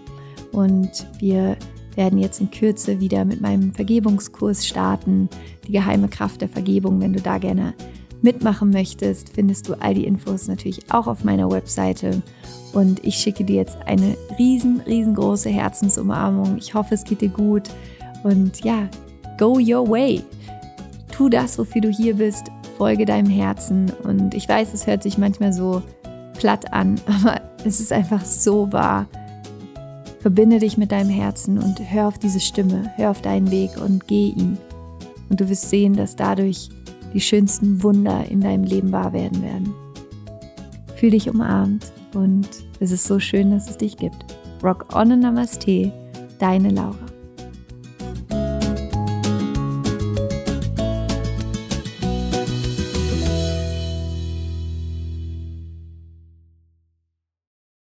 Und wir werden jetzt in Kürze wieder mit meinem Vergebungskurs starten, die geheime Kraft der Vergebung. Wenn du da gerne mitmachen möchtest, findest du all die Infos natürlich auch auf meiner Webseite. Und ich schicke dir jetzt eine riesen, riesengroße Herzensumarmung. Ich hoffe, es geht dir gut. Und ja, go your way. Tu das, wofür du hier bist. Folge deinem Herzen. Und ich weiß, es hört sich manchmal so platt an, (laughs) aber es ist einfach so wahr. Verbinde dich mit deinem Herzen und hör auf diese Stimme, hör auf deinen Weg und geh ihn. Und du wirst sehen, dass dadurch die schönsten Wunder in deinem Leben wahr werden werden. Fühl dich umarmt und es ist so schön, dass es dich gibt. Rock on and Namaste, deine Laura.